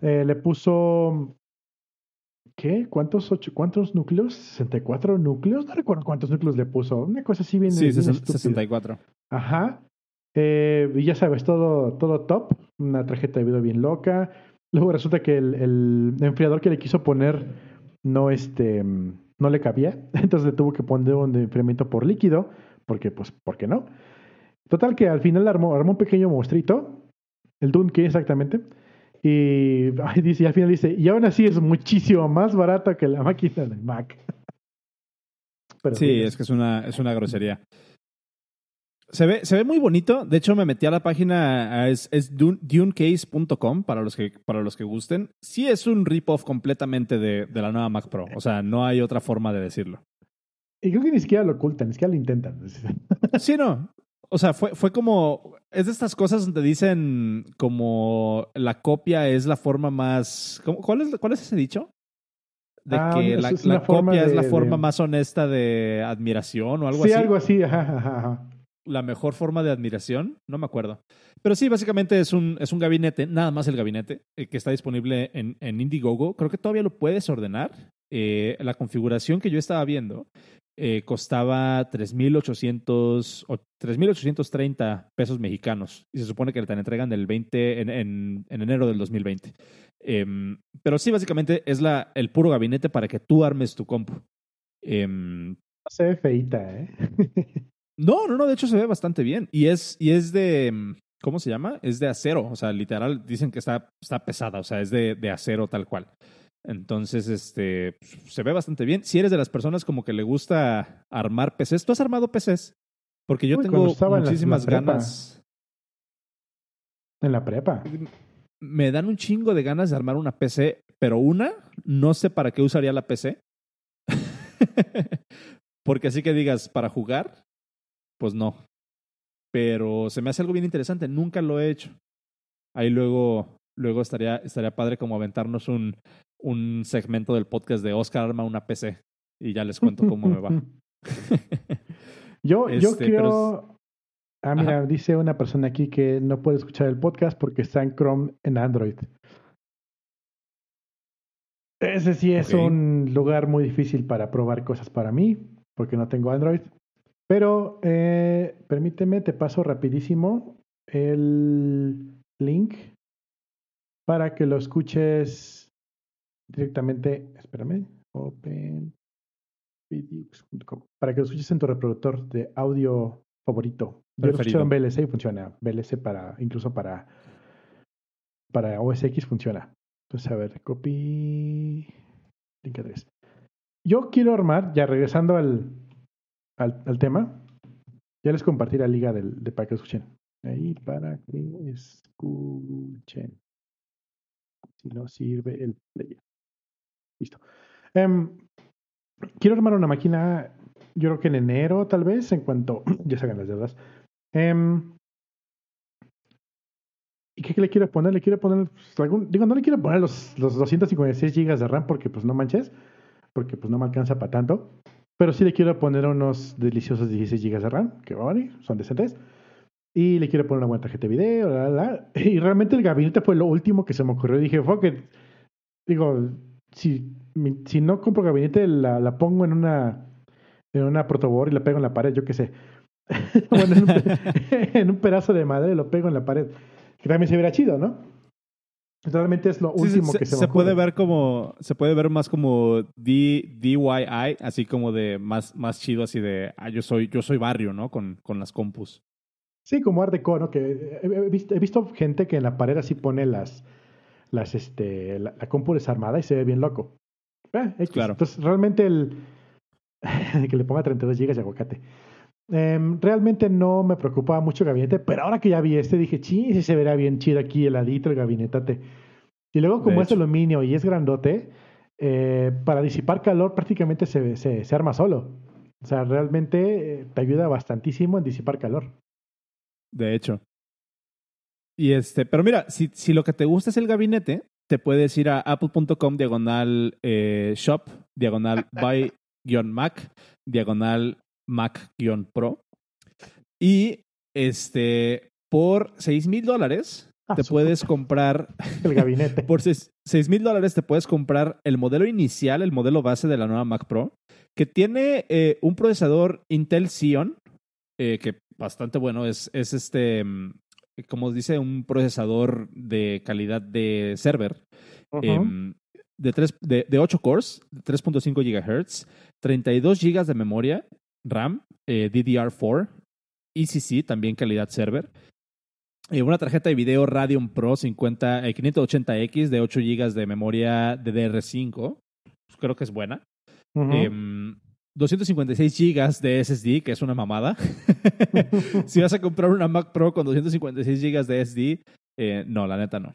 Speaker 1: eh, le puso, ¿qué? ¿Cuántos, ocho, ¿Cuántos núcleos? ¿64 núcleos? No recuerdo cuántos núcleos le puso, una cosa así bien.
Speaker 2: Sí, 64.
Speaker 1: Ajá. Eh, y ya sabes, todo, todo top, una tarjeta de video bien loca. Luego resulta que el, el enfriador que le quiso poner no, este, no le cabía, entonces le tuvo que poner un enfriamiento por líquido, porque, pues, ¿por qué no? Total que al final armó, armó un pequeño monstruito, el Dune exactamente, y, dice, al final dice, y aún así es muchísimo más barato que la máquina del Mac.
Speaker 2: sí, es que es una, es una grosería. Se ve, se ve muy bonito. De hecho, me metí a la página, es, es dunecase.com para los, que, para los que gusten. Sí es un rip-off completamente de, de, la nueva Mac Pro. O sea, no hay otra forma de decirlo.
Speaker 1: Y creo que ni siquiera lo ocultan, ni siquiera lo intentan.
Speaker 2: Sí, no. O sea, fue, fue como. Es de estas cosas donde dicen como la copia es la forma más. ¿Cuál es, cuál es ese dicho? De ah, que la, copia es la forma más honesta de admiración o algo así.
Speaker 1: Sí, algo así. Ajá,
Speaker 2: La mejor forma de admiración, no me acuerdo. Pero sí, básicamente es un, es un gabinete, nada más el gabinete, eh, que está disponible en, en Indiegogo. Creo que todavía lo puedes ordenar. Eh, la configuración que yo estaba viendo eh, costaba 3.830 pesos mexicanos y se supone que te entregan el 20, en, en, enero del 2020. Em, pero sí, básicamente es la, el puro gabinete para que tú armes tu compu.
Speaker 1: Em, se ve feita, ¿eh?
Speaker 2: no, no, no, de hecho se ve bastante bien. Y es, y es de, em, ¿cómo se llama? Es de acero, o sea, literal dicen que está, está pesada, o sea, es de, de acero tal cual. Entonces, este, se ve bastante bien. Si eres de las personas como que le gusta armar PCs, ¿tú has armado PCs? Porque yo tengo muchísimas ganas.
Speaker 1: En la prepa.
Speaker 2: Me dan un chingo de ganas de armar una PC, pero una, no sé para qué usaría la PC. Porque así que digas, para jugar, pues no. Pero se me hace algo bien interesante, nunca lo he hecho. Ahí luego, luego estaría, estaría padre como aventarnos un, un segmento del podcast de Oscar arma una PC y ya les cuento cómo me va.
Speaker 1: yo, yo este, creo. Ah, mira, dice una persona aquí que no puede escuchar el podcast porque está en Chrome en Android. Ese sí es un lugar muy difícil para probar cosas para mí, porque no tengo Android. Pero eh, permíteme, te paso rapidísimo el link para que lo escuches directamente. Espérame, openvideos.com. Para que lo escuches en tu reproductor de audio favorito. Yo lo en VLC y funciona. VLC para, incluso para, para OS X funciona. Entonces, a ver, copy. Link address. Yo quiero armar, ya regresando al, al, tema, ya les compartí la liga del, de para que escuchen. Ahí para que escuchen. Si no sirve el player. Em, quiero armar una máquina, yo creo que en enero, tal vez, en cuanto ya se hagan las deudas. Um, ¿Y qué le quiero poner? Le quiero poner pues, algún, digo, no le quiero poner los, los 256 GB de RAM porque pues no manches, porque pues no me alcanza para tanto. Pero sí le quiero poner unos deliciosos 16 GB de RAM, que van son decentes. Y le quiero poner una buena tarjeta de video, la, la, Y realmente el gabinete fue lo último que se me ocurrió. Dije, fuck it. Digo, si, si no compro gabinete, la, la pongo en una, en una protoboard y la pego en la pared, yo qué sé. bueno, en un, en un pedazo de madera lo pego en la pared que también se verá chido, ¿no? Realmente es lo último que se,
Speaker 2: se puede ver como se puede ver más como D, DIY, así como de más, más chido, así de ah, yo soy yo soy barrio, ¿no? Con, con las compus.
Speaker 1: Sí, como Art Deco, ¿no? Que he visto, he visto, gente que en la pared así pone las las este la, compu desarmada y se ve bien loco. Eh, claro. Entonces realmente el que le ponga 32 GB de aguacate. Em, realmente no me preocupaba mucho el gabinete, pero ahora que ya vi este dije, sí, sí se verá bien chido aquí heladito el gabinetate. Y luego como es aluminio y es grandote, eh, para disipar calor prácticamente se, se, arma solo. O sea, realmente eh, te ayuda bastantísimo en disipar calor.
Speaker 2: De hecho. Y este, pero mira, si, si lo que te gusta es el gabinete, te puedes ir a apple.com diagonal eh, shop, diagonal buy-mac, diagonal Mac-Pro. Y este, por 6 mil dólares ah, te puedes comprar.
Speaker 1: El gabinete.
Speaker 2: por 6 mil dólares te puedes comprar el modelo inicial, el modelo base de la nueva Mac Pro, que tiene eh, un procesador Intel Xeon, eh, que bastante bueno. Es, es este, mm, como dice, un procesador de calidad de server. Em, de, 3, de, de 8 cores, 3.5 GHz, 32 GB de memoria RAM, eh, DDR4, ECC, también calidad server. Eh, una tarjeta de video Radeon Pro 50, 580X de 8 GB de memoria DDR5. Pues creo que es buena. 256 em, GB de SSD, que es una mamada. si vas a comprar una Mac Pro con 256 GB de SSD, eh, no, la neta no.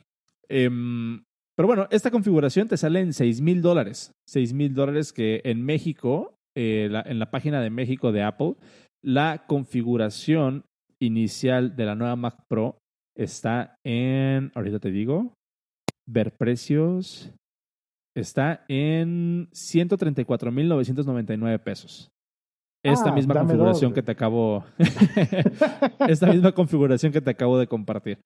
Speaker 2: Em, pero bueno, esta configuración te sale en 6 mil dólares. 6 mil dólares que en México eh, en la página de México de Apple, la configuración inicial de la nueva Mac Pro está en, ahorita te digo, ver precios, está en 134.999 pesos. Esta ah, misma configuración que te acabo, esta misma configuración que te acabo de compartir.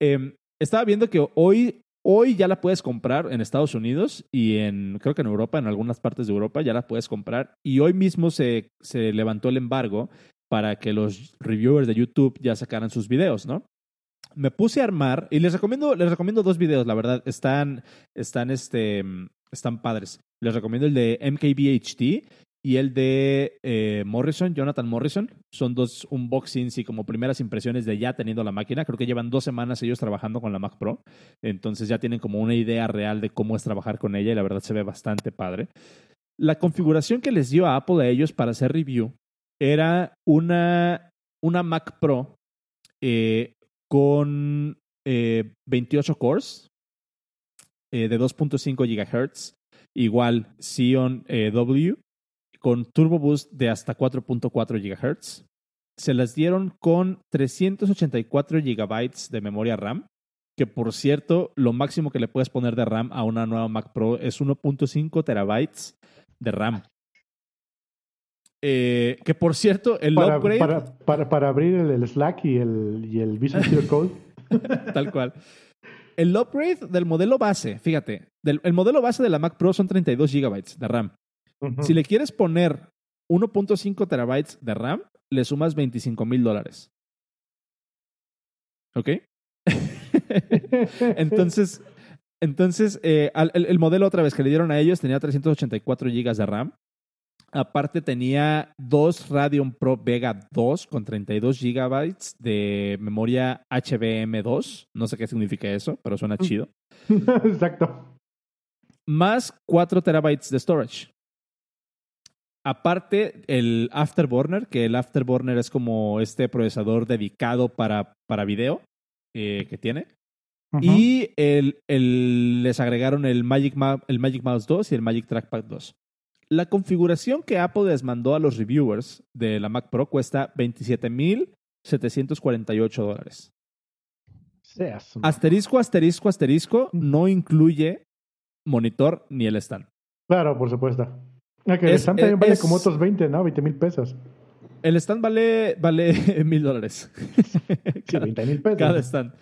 Speaker 2: Em, estaba viendo que hoy Hoy ya la puedes comprar en Estados Unidos y en, creo que en Europa, en algunas partes de Europa ya la puedes comprar. Y hoy mismo se, se levantó el embargo para que los reviewers de YouTube ya sacaran sus videos, ¿no? Me puse a armar y les recomiendo, les recomiendo dos videos, la verdad. Están, están, este, están padres. Les recomiendo el de MKBHD y el de eh, Morrison, Jonathan Morrison. Son dos unboxings y como primeras impresiones de ya teniendo la máquina. Creo que llevan dos semanas ellos trabajando con la Mac Pro. Entonces ya tienen como una idea real de cómo es trabajar con ella y la verdad se ve bastante padre. La configuración que les dio a Apple a ellos para hacer review era una, una Mac Pro eh, con 28 eh, cores de 2.5 GHz, igual Xeon W con Turbo Boost de hasta 4.4 GHz. Se las dieron con 384 GB de memoria RAM que por cierto, lo máximo que le puedes poner de RAM a una nueva Mac Pro es 1.5 terabytes de RAM. Eh, que por cierto, el
Speaker 1: para,
Speaker 2: upgrade.
Speaker 1: Para, para, abrir el, Slack y el, y el Visual Studio Code.
Speaker 2: Tal cual. El upgrade del modelo base, fíjate, del, el modelo base de la Mac Pro son 32 GB de RAM. Si le quieres poner 1.5 terabytes de RAM, le sumas 25 mil dólares. ¿Ok? entonces, entonces eh, el, el, modelo otra vez que le dieron a ellos tenía 384 GB de RAM Aparte tenía dos Radeon Pro Vega 2 con 32 GB de memoria HBM2. No sé qué significa eso, pero suena chido.
Speaker 1: Exacto.
Speaker 2: Más 4 terabytes de storage. Aparte, el Afterburner, que el Afterburner es como este procesador dedicado para, para video eh, que tiene. Y el, el, les agregaron el Magic, el Magic Mouse 2 y el Magic Trackpad 2. La configuración que Apple les mandó a los reviewers de la Mac Pro cuesta 27.748 dólares. Asterisco, asterisco, asterisco, no incluye monitor ni el stand.
Speaker 1: Claro, por supuesto. Ah, el stand también vale como otros 20, ¿no? 20 mil pesos.
Speaker 2: El stand vale vale mil dólares.
Speaker 1: Sí, 20 mil pesos.
Speaker 2: Cada stand.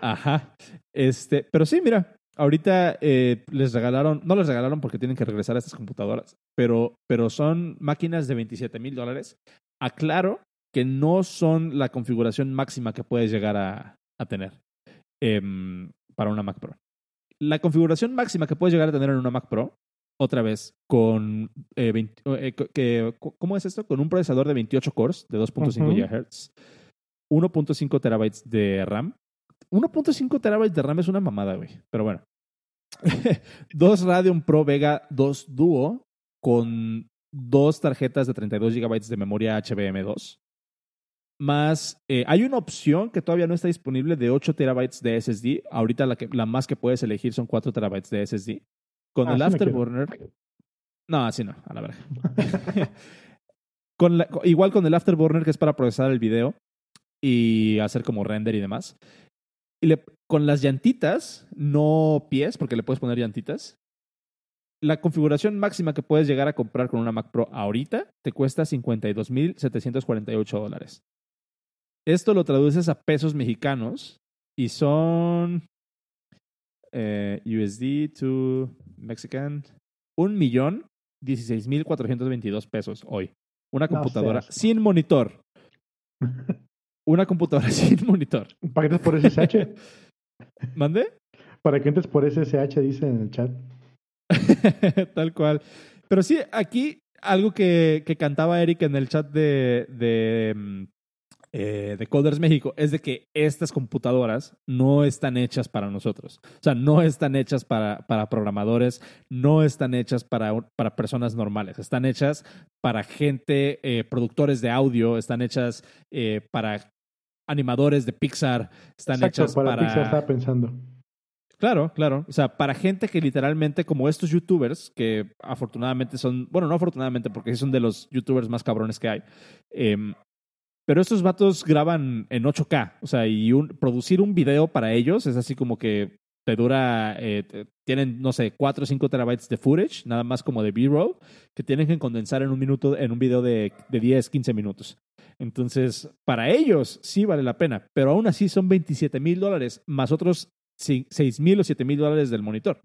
Speaker 2: Ajá. Este, pero sí, mira, Ahorita eh, les regalaron, no les regalaron porque tienen que regresar a estas computadoras, pero, pero son máquinas de 27 mil dólares. Aclaro que no son la configuración máxima que puedes llegar a, a tener em, para una Mac Pro. La configuración máxima que puedes llegar a tener en una Mac Pro, otra vez, con. Eh, eh, ¿Cómo es esto? Con un procesador de 28 cores de 2.5 GHz, 1.5 terabytes de RAM 1.5 terabytes de RAM es una mamada, güey. Pero bueno. dos Radeon Pro Vega 2 Duo con dos tarjetas de 32 GB de memoria HBM2. Más, eh, hay una opción que todavía no está disponible de 8 terabytes de SSD. Ahorita la, que, la más que puedes elegir son 4 terabytes de SSD. Con ah, el Afterburner. No, así no, a la verdad. con igual con el Afterburner, que es para procesar el video y hacer como render y demás. Y con las llantitas, no pies, porque le puedes poner llantitas. La configuración máxima que puedes llegar a comprar con una Mac Pro ahorita te cuesta 52.748 dólares. Esto lo traduces a pesos mexicanos y son eh, USD to Mexican, un millón dieciséis mil cuatrocientos veintidós pesos hoy. Una computadora sin monitor. una computadora sin monitor.
Speaker 1: ¿Para qué entres por SSH?
Speaker 2: ¿Mande?
Speaker 1: Para que entres por SSH, dice en el chat.
Speaker 2: Tal cual. Pero sí, aquí algo que, que, cantaba Eric en el chat de, de, mm, eh, de Coders México es de que estas computadoras no están hechas para nosotros. O sea, no están hechas para, para programadores, no están hechas para, para personas normales. Están hechas para gente, eh, productores de audio, están hechas eh, para animadores de Pixar, están hechas para...
Speaker 1: Pixar estaba pensando.
Speaker 2: Claro, claro. O sea, para gente que literalmente, como estos youtubers, que afortunadamente son, bueno, no afortunadamente, porque son de los youtubers más cabrones que hay, em, pero estos vatos graban en 8K. O sea, y producir un video para ellos es así como que te dura, eh, tienen, no sé, 4 o 5 terabytes de footage, nada más como de B-roll, que tienen que condensar en un minuto, en un video de, de 10, 15 minutos. Entonces, para ellos sí vale la pena, pero aún así son 27 mil dólares más otros 6 mil o 7 mil dólares del monitor.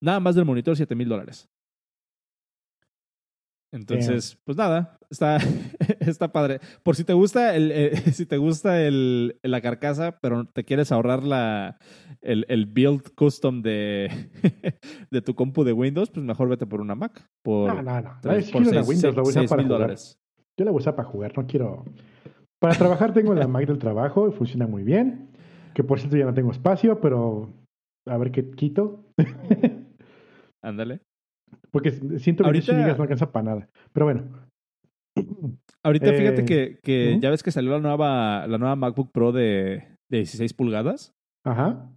Speaker 2: Nada más del monitor, 7 mil dólares. Entonces, pues nada, está, está padre. Por si te gusta el, eh, si te gusta el, la carcasa, pero te quieres ahorrar la, el, el build custom de, de tu compu de Windows, pues mejor vete por una Mac. Por,
Speaker 1: no, no, no. por Windows, para dólares. Yo la voy a usar para jugar, no quiero. Para trabajar tengo la Mac del trabajo y funciona muy bien. Que por cierto ya no tengo espacio, pero a ver qué quito.
Speaker 2: Ándale. Porque
Speaker 1: siento que Ahorita... no alcanza para nada. Pero bueno.
Speaker 2: Ahorita fíjate que, que ya ves que salió la nueva, la nueva MacBook Pro de, de 16 pulgadas.
Speaker 1: Ajá.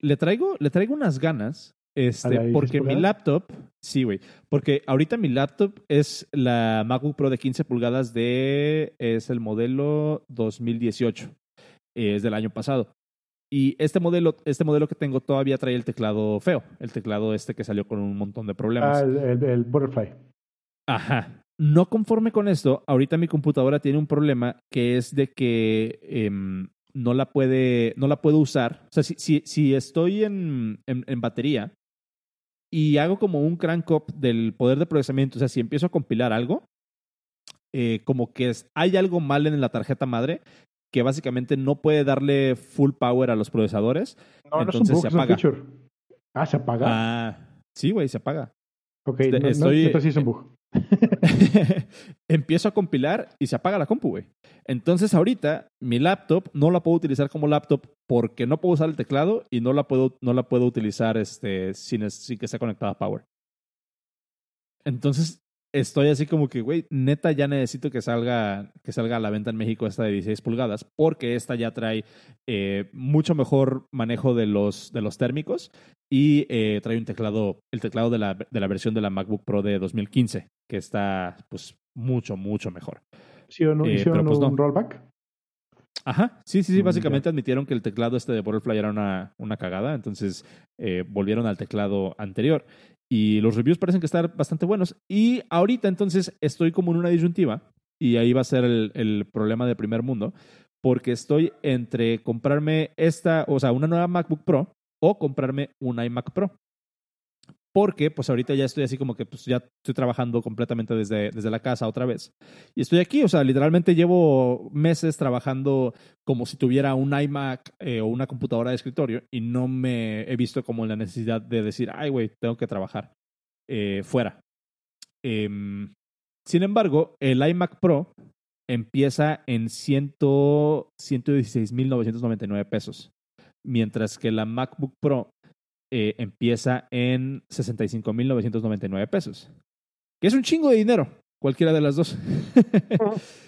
Speaker 2: Le traigo, le traigo unas ganas este, porque mi laptop, sí, güey, porque ahorita mi laptop es la MacBook Pro de 15 pulgadas de, es el modelo 2018, es del año pasado. Y este modelo, este modelo que tengo todavía trae el teclado feo, el teclado este que salió con un montón de problemas.
Speaker 1: Ah, el, Butterfly.
Speaker 2: Ajá. No conforme con esto, ahorita mi computadora tiene un problema que es de que em, no la puede, no la puedo usar. O sea, si, si, si estoy en, en, batería y hago como un crank up del poder de procesamiento, o sea, si empiezo a compilar algo, eh, como que hay algo mal en la tarjeta madre que básicamente no puede darle full power a los procesadores. No, entonces no se apaga.
Speaker 1: ah, se apaga.
Speaker 2: Ah, sí, güey, se apaga.
Speaker 1: Ok, este, estoy, no, sí es un bug.
Speaker 2: Empiezo a compilar y se apaga la compu, güey. Entonces ahorita mi laptop no la puedo utilizar como laptop porque no puedo usar el teclado y no la puedo, no la puedo utilizar este, sin, sin que esté conectada a power. Entonces estoy así como que, güey, neta ya necesito que salga, que salga a la venta en México esta de 16 pulgadas, porque esta ya trae eh, mucho mejor manejo de los, de los térmicos y eh, trae un teclado, el teclado de la, de la versión de la MacBook Pro de 2015, que está pues mucho, mucho mejor.
Speaker 1: ¿Sí o no? Eh, ¿Hicieron pues, un rollback?
Speaker 2: Ajá, sí, sí, sí, mm, básicamente admitieron que el teclado este de Butterfly era una, una cagada, entonces volvieron al teclado anterior. Y los reviews parecen que están bastante buenos. Y ahorita entonces estoy como en una disyuntiva, y ahí va a ser el, el problema de primer mundo, porque estoy entre comprarme esta, o sea, una nueva MacBook Pro o comprarme un iMac Pro porque pues ahorita ya estoy así como que pues ya estoy trabajando completamente desde, desde la casa otra vez. Y estoy aquí, o sea, literalmente llevo meses trabajando como si tuviera un iMac eh, o una computadora de escritorio y no me he visto como la necesidad de decir, ay, güey, tengo que trabajar eh, fuera. Em, sin embargo, el iMac Pro empieza en 116.999 pesos, mientras que la MacBook Pro eh, empieza en 65.999 pesos. Que es un chingo de dinero, cualquiera de las dos.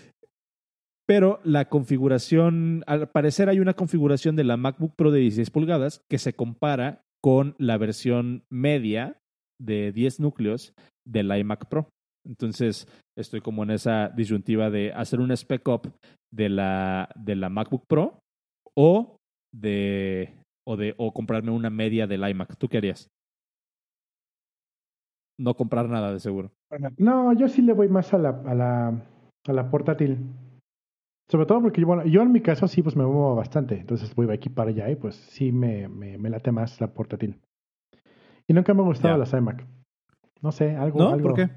Speaker 2: Pero la configuración, al parecer hay una configuración de la MacBook Pro de 16 pulgadas que se compara con la versión media de 10 núcleos del iMac Pro. Entonces, estoy como en esa disyuntiva de hacer un spec up de la, de la MacBook Pro o de o, de, o comprarme una media del iMac. ¿Tú qué harías? No comprar nada, de seguro.
Speaker 1: No, yo sí le voy más a la, a la, a la portátil. Sobre todo porque bueno, yo en mi caso sí pues me muevo bastante, entonces voy aquí para allá y pues sí me, me, me late más la portátil. Y nunca me ha gustado la iMac. No sé, algo.
Speaker 2: ¿No?
Speaker 1: Algo,
Speaker 2: ¿Por qué?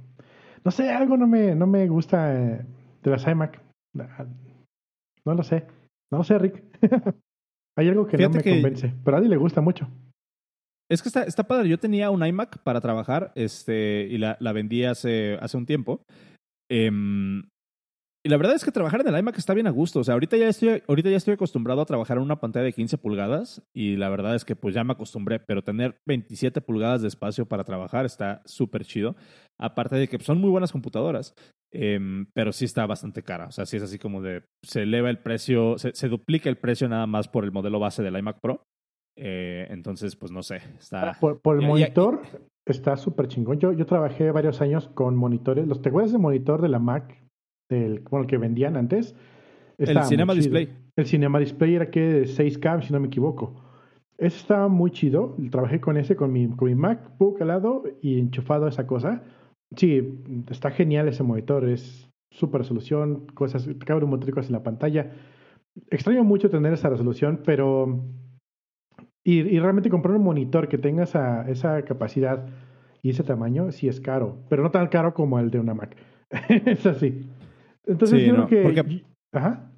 Speaker 1: No sé, algo no me, no me gusta eh, de la iMac. No lo sé. No lo sé, Rick. Hay algo que no me convence, pero a Adi le gusta mucho.
Speaker 2: Es que está, está padre. Yo tenía un iMac para trabajar este, y la, la vendí hace, hace un tiempo. Em, y la verdad es que trabajar en el iMac está bien a gusto. O sea, ahorita ya estoy, ahorita ya estoy acostumbrado a trabajar en una pantalla de 15 pulgadas y la verdad es que pues ya me acostumbré, pero tener 27 pulgadas de espacio para trabajar está súper chido. Aparte de que son muy buenas computadoras. Em, pero sí está bastante cara. O sea, sí es así como de. Se eleva el precio, se, duplica el precio nada más por el modelo base del iMac Pro. Eh, entonces, pues no sé. Está,
Speaker 1: ah, por, el monitor está súper chingón. Yo, yo trabajé varios años con monitores. ¿Los te acuerdas del monitor de la Mac? Del, bueno, el que vendían antes.
Speaker 2: El Cinema Display.
Speaker 1: El Cinema Display era que de 6K, si no me equivoco. Ese estaba muy chido. Trabajé con ese, con mi, con mi MacBook al lado y enchufado a esa cosa Sí, está genial ese monitor, es super resolución, cosas, cabe un montón de cosas en la pantalla. Extraño mucho tener esa resolución, pero... Y, y realmente comprar un monitor que tenga esa, esa capacidad y ese tamaño sí es caro, pero no tan caro como el de una Mac. es así. Entonces creo que... Ajá.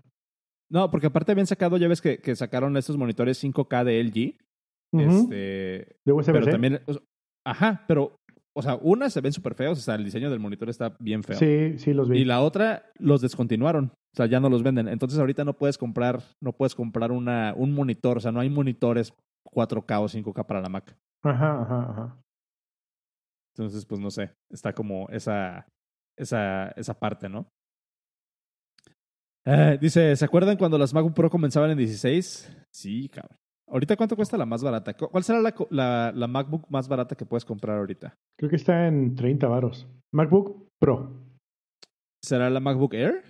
Speaker 2: No, porque aparte habían sacado, ya ves que, que sacaron estos monitores 5K de LG. este,
Speaker 1: de USB.
Speaker 2: Pero también, ajá, pero o sea, una se ven súper feos, o sea, el diseño del monitor está bien feo.
Speaker 1: Sí, sí, los vi.
Speaker 2: Y la otra los descontinuaron, o sea, ya no los venden. Entonces ahorita no puedes comprar, no puedes comprar una, un monitor, o sea, no hay monitores 4K o 5K para la Mac.
Speaker 1: Ajá, ajá, ajá.
Speaker 2: Entonces, pues no sé, está como esa, esa, esa parte, ¿no? Eh, dice, ¿se acuerdan cuando las MacBook Pro comenzaban en 16? Sí, cabrón. ¿Ahorita cuánto cuesta la más barata? ¿Cuál será la, la, la, MacBook más barata que puedes comprar ahorita?
Speaker 1: Creo que está en 30 varos. MacBook Pro.
Speaker 2: ¿Será la MacBook Air?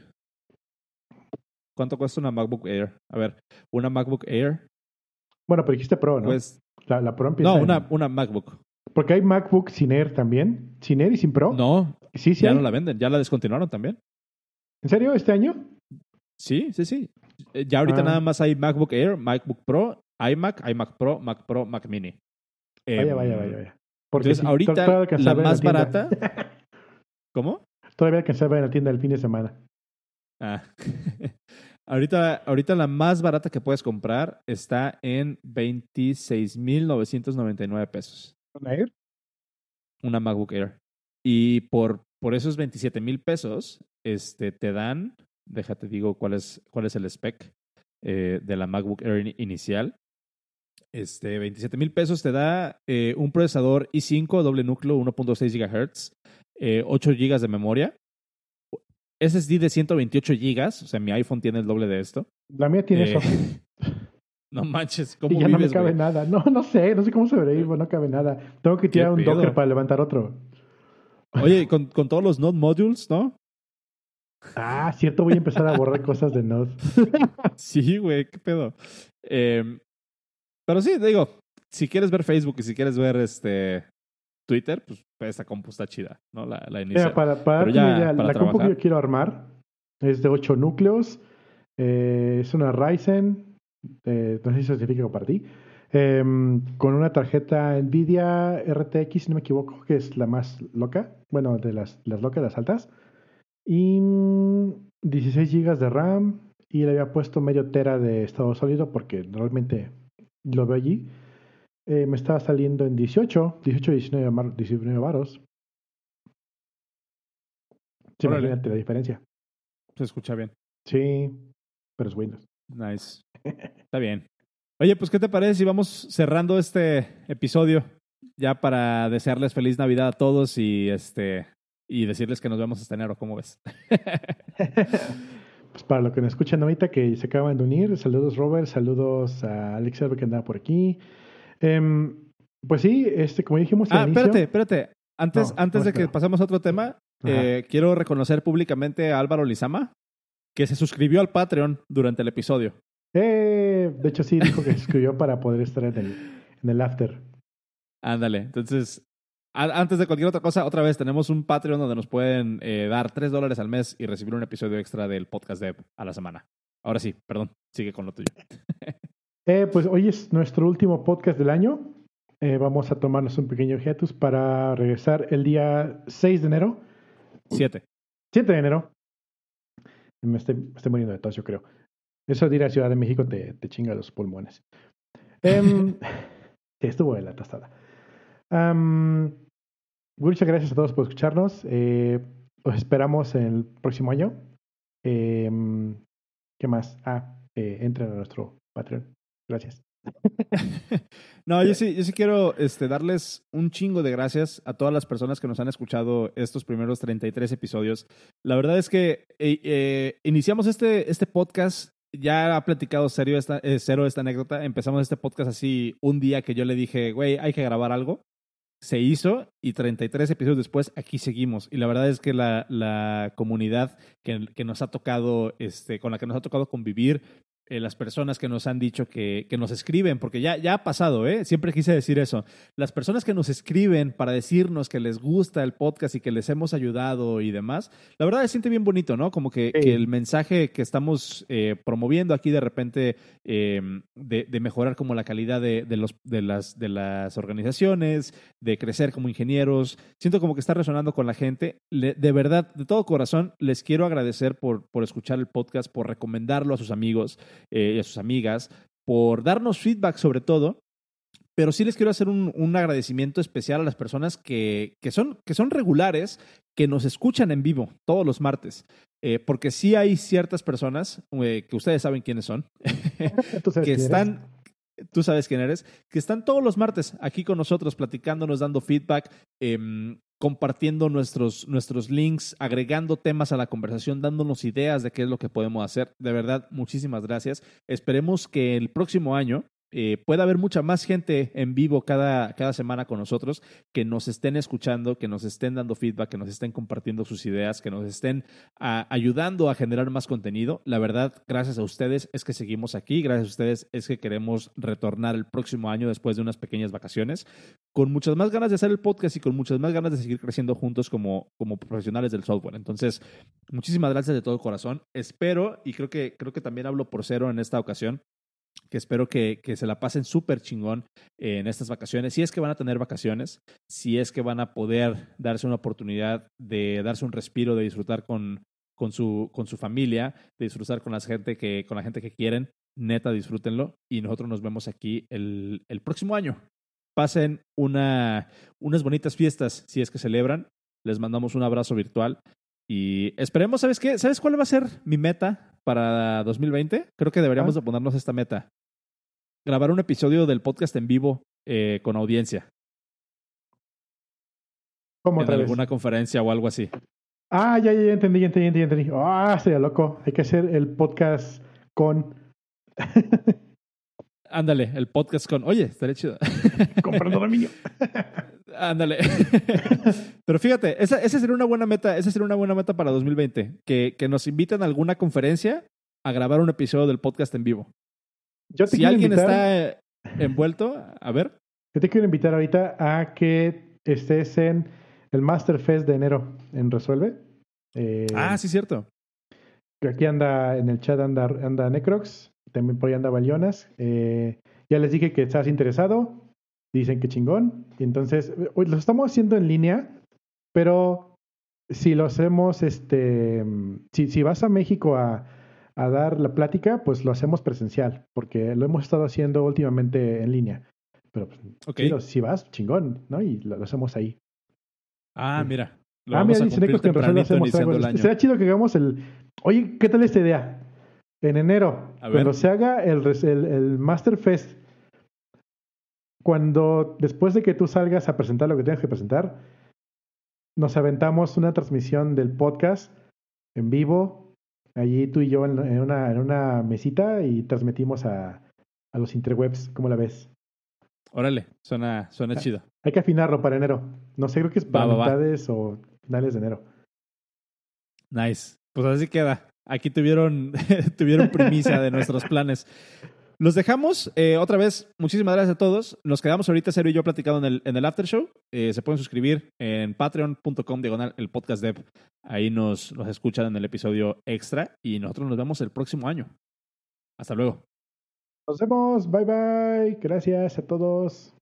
Speaker 2: ¿Cuánto cuesta una MacBook Air? A ver, una MacBook Air.
Speaker 1: Bueno, pero dijiste Pro, ¿no?
Speaker 2: Pues,
Speaker 1: la, la Pro empieza
Speaker 2: no,
Speaker 1: en-
Speaker 2: una, una MacBook.
Speaker 1: Porque hay MacBook sin Air también. Sin Air y sin Pro.
Speaker 2: No,
Speaker 1: Sí, sí.
Speaker 2: ya
Speaker 1: hay.
Speaker 2: no la venden, ya la descontinuaron también.
Speaker 1: ¿En serio? ¿Este año?
Speaker 2: Sí, sí, sí. Eh, Ya ahorita
Speaker 1: Ah.
Speaker 2: nada más hay MacBook Air, MacBook Pro, iMac, iMac Pro, Mac Pro, Mac Mini.
Speaker 1: Vaya,
Speaker 2: Em,
Speaker 1: vaya, vaya, vaya. Porque
Speaker 2: Entonces, ahorita la más barata. ¿Cómo?
Speaker 1: Todavía alcanzaba en la tienda el fin de semana.
Speaker 2: Ah. ahorita, ahorita la más barata que puedes comprar está en 26,999 pesos.
Speaker 1: ¿Con Air?
Speaker 2: Una MacBook Air. Y por, por esos 27 mil pesos, este, te dan, déjate digo cuál es, cuál es el spec eh, de la MacBook Air in- inicial. Este, 27 mil pesos te da eh, un procesador i5 doble núcleo 1.6 GHz, eh, 8 GB de memoria, SSD de 128 GB, o sea, mi iPhone tiene el doble de esto.
Speaker 1: La mía tiene
Speaker 2: Eh,
Speaker 1: eso.
Speaker 2: No manches, ¿cómo
Speaker 1: Y ya no me cabe nada. No, no sé. No sé cómo sobrevivo. No cabe nada. Tengo que tirar un
Speaker 2: pedo?
Speaker 1: Docker para levantar otro.
Speaker 2: Oye, con, con todos los Node modules, ¿no?
Speaker 1: Ah, cierto. Voy a empezar a borrar cosas de Node.
Speaker 2: Sí, güey, qué pedo. Eh, pero sí, te digo, si quieres ver Facebook y si quieres ver este Twitter, pues esta compu está chida, ¿no? La, la
Speaker 1: para, para
Speaker 2: Pero ya
Speaker 1: idea,
Speaker 2: para
Speaker 1: la compu que
Speaker 2: trabajar.
Speaker 1: yo quiero armar es de 8 núcleos. eh, es una Ryzen. eh, no sé si se certifica para ti. em, con una tarjeta Nvidia RTX, si no me equivoco, que es la más loca. Bueno, de las, las locas, las altas. Y mm, 16 GB de RAM. Y le había puesto medio tera de estado sólido porque realmente lo veo allí. Eh, me estaba saliendo en 18, 18, 19, mar- 19 varos. Sí, imagínate la diferencia.
Speaker 2: Se escucha bien.
Speaker 1: Sí, pero es Windows.
Speaker 2: Nice. Está bien. Oye, pues, ¿qué te parece si vamos cerrando este episodio? Ya para desearles feliz Navidad a todos y este y decirles que nos vemos hasta enero, ¿cómo ves?
Speaker 1: Pues para lo que nos escuchan ahorita que se acaban de unir, saludos Robert, saludos a Alex Herbe que andaba por aquí. Em, pues sí, este, como dijimos
Speaker 2: Ah,
Speaker 1: al inicio,
Speaker 2: espérate, espérate. Antes,
Speaker 1: No,
Speaker 2: antes
Speaker 1: no,
Speaker 2: de que pasemos a otro tema, eh, quiero reconocer públicamente a Álvaro Lizama, que se suscribió al Patreon durante el episodio.
Speaker 1: eh, de hecho sí dijo que se escribió para poder estar en el, en el after.
Speaker 2: Ándale. Entonces, antes de cualquier otra cosa, otra vez tenemos un Patreon donde nos pueden eh, dar 3 dólares al mes y recibir un episodio extra del podcast Dev a la semana. Ahora sí, perdón, sigue con lo tuyo.
Speaker 1: Eh, pues hoy es nuestro último podcast del año. Eh, vamos a tomarnos un pequeño hiatus para regresar el día 6 de enero.
Speaker 2: 7.
Speaker 1: 7 de enero. Me estoy, me estoy muriendo de tos, yo creo. Eso de ir a Ciudad de México te, te chinga los pulmones. Em, sí, estuvo de la tostada. Muchas gracias a todos por escucharnos. Eh, los esperamos el próximo año. Em, ¿Qué más? Ah, eh, entren a nuestro Patreon. Gracias.
Speaker 2: no, yo sí, yo sí quiero este, darles un chingo de gracias a todas las personas que nos han escuchado estos primeros 33 episodios. La verdad es que eh, eh, iniciamos este, este podcast. Ya ha platicado serio esta, eh, cero esta anécdota. Empezamos este podcast así un día que yo le dije, güey, hay que grabar algo. Se hizo y 33 episodios después aquí seguimos. Y la verdad es que la, la comunidad que, que nos ha tocado, este, con la que nos ha tocado convivir, eh, las personas que nos han dicho que, que nos escriben, porque ya, ya ha pasado, ¿eh? Siempre quise decir eso. Las personas que nos escriben para decirnos que les gusta el podcast y que les hemos ayudado y demás, la verdad se siente bien bonito, ¿no? Como que,
Speaker 1: Sí.
Speaker 2: que el mensaje que estamos eh, promoviendo aquí de repente eh, de, de mejorar como la calidad de, de los, de, las, de las organizaciones, de crecer como ingenieros, siento como que está resonando con la gente. Le- de verdad, de todo corazón, les quiero agradecer por, por escuchar el podcast, por recomendarlo a sus amigos eh, y a sus amigas, por darnos feedback sobre todo. Pero sí les quiero hacer un, un agradecimiento especial a las personas que, que, son, que son regulares, que nos escuchan en vivo todos los martes. Eh, porque sí hay ciertas personas, eh, que ustedes saben quiénes son, que están, tú sabes quién eres, que están todos los martes aquí con nosotros platicándonos, dando feedback, em, compartiendo nuestros, nuestros links, agregando temas a la conversación, dándonos ideas de qué es lo que podemos hacer. De verdad, muchísimas gracias. Esperemos que el próximo año eh, pueda haber mucha más gente en vivo cada, cada semana con nosotros, que nos estén escuchando, que nos estén dando feedback, que nos estén compartiendo sus ideas, que nos estén ayudando a generar más contenido. La verdad, gracias a ustedes es que seguimos aquí, gracias a ustedes es que queremos retornar el próximo año después de unas pequeñas vacaciones, con muchas más ganas de hacer el podcast y con muchas más ganas de seguir creciendo juntos como, como profesionales del software. Entonces, muchísimas gracias de todo corazón. Espero, y creo que, creo que también hablo por cero en esta ocasión, que espero que, que se la pasen súper chingón en estas vacaciones. Si es que van a tener vacaciones, si es que van a poder darse una oportunidad de darse un respiro, de disfrutar con, con, su, con su familia, de disfrutar con la, gente que, con la gente que quieren, neta, disfrútenlo. Y nosotros nos vemos aquí el, el próximo año. Pasen una, unas bonitas fiestas si es que celebran. Les mandamos un abrazo virtual y esperemos, ¿sabes qué? ¿Sabes cuál va a ser mi meta para 2020? Creo que deberíamos de ponernos esta meta. Grabar un episodio del podcast en vivo eh, con audiencia.
Speaker 1: ¿Cómo
Speaker 2: en alguna conferencia o algo así.
Speaker 1: Ah, ya, ya, ya entendí, ya entendí, ya entendí. Ah, sería loco. Hay que hacer el podcast con...
Speaker 2: Ándale, el podcast con... Oye, estaría chido.
Speaker 1: Comprando dominio.
Speaker 2: Ándale. Pero fíjate, esa, esa, sería una buena meta, esa sería una buena meta para 2020, que, que nos inviten a alguna conferencia a grabar un episodio del podcast en vivo. Yo te si alguien está envuelto, a ver.
Speaker 1: Yo te quiero invitar ahorita a que estés en el Master Fest de enero en Resuelve.
Speaker 2: Eh, ah, sí, cierto.
Speaker 1: Aquí anda, en el chat anda, anda Necrox, también por ahí anda Balionas. Eh, ya les dije que estás interesado dicen que chingón. Y entonces, lo estamos haciendo en línea, pero si lo hacemos, este, si, si vas a México a, a, dar la plática, pues lo hacemos presencial, porque lo hemos estado haciendo últimamente en línea. Pero pues, si vas, chingón, ¿no? Y lo, hacemos ahí.
Speaker 2: Ah, mira. ah, mira, dice que
Speaker 1: en hacemos algo. Será chido que hagamos el. Oye, ¿qué tal esta idea? En enero, cuando se haga el, el, el Master Fest cuando después de que tú salgas a presentar lo que tengas que presentar, nos aventamos una transmisión del podcast en vivo, allí tú y yo en, una, en una mesita y transmitimos a, a los interwebs. ¿Cómo la ves?
Speaker 2: Órale, suena, suena ah, chido.
Speaker 1: Hay que afinarlo para enero. No sé, creo que es para mitades o finales de enero.
Speaker 2: Nice. Pues así queda. Aquí tuvieron, tuvieron primicia de nuestros planes. Los dejamos. Eh, otra vez, muchísimas gracias a todos. Nos quedamos ahorita, Cero y yo, platicando en el, after show. Eh, se pueden suscribir en patreon.com diagonal el podcast dev. Ahí nos, nos escuchan en el episodio extra y nosotros nos vemos el próximo año. Hasta luego.
Speaker 1: Nos vemos. Bye bye. Gracias a todos.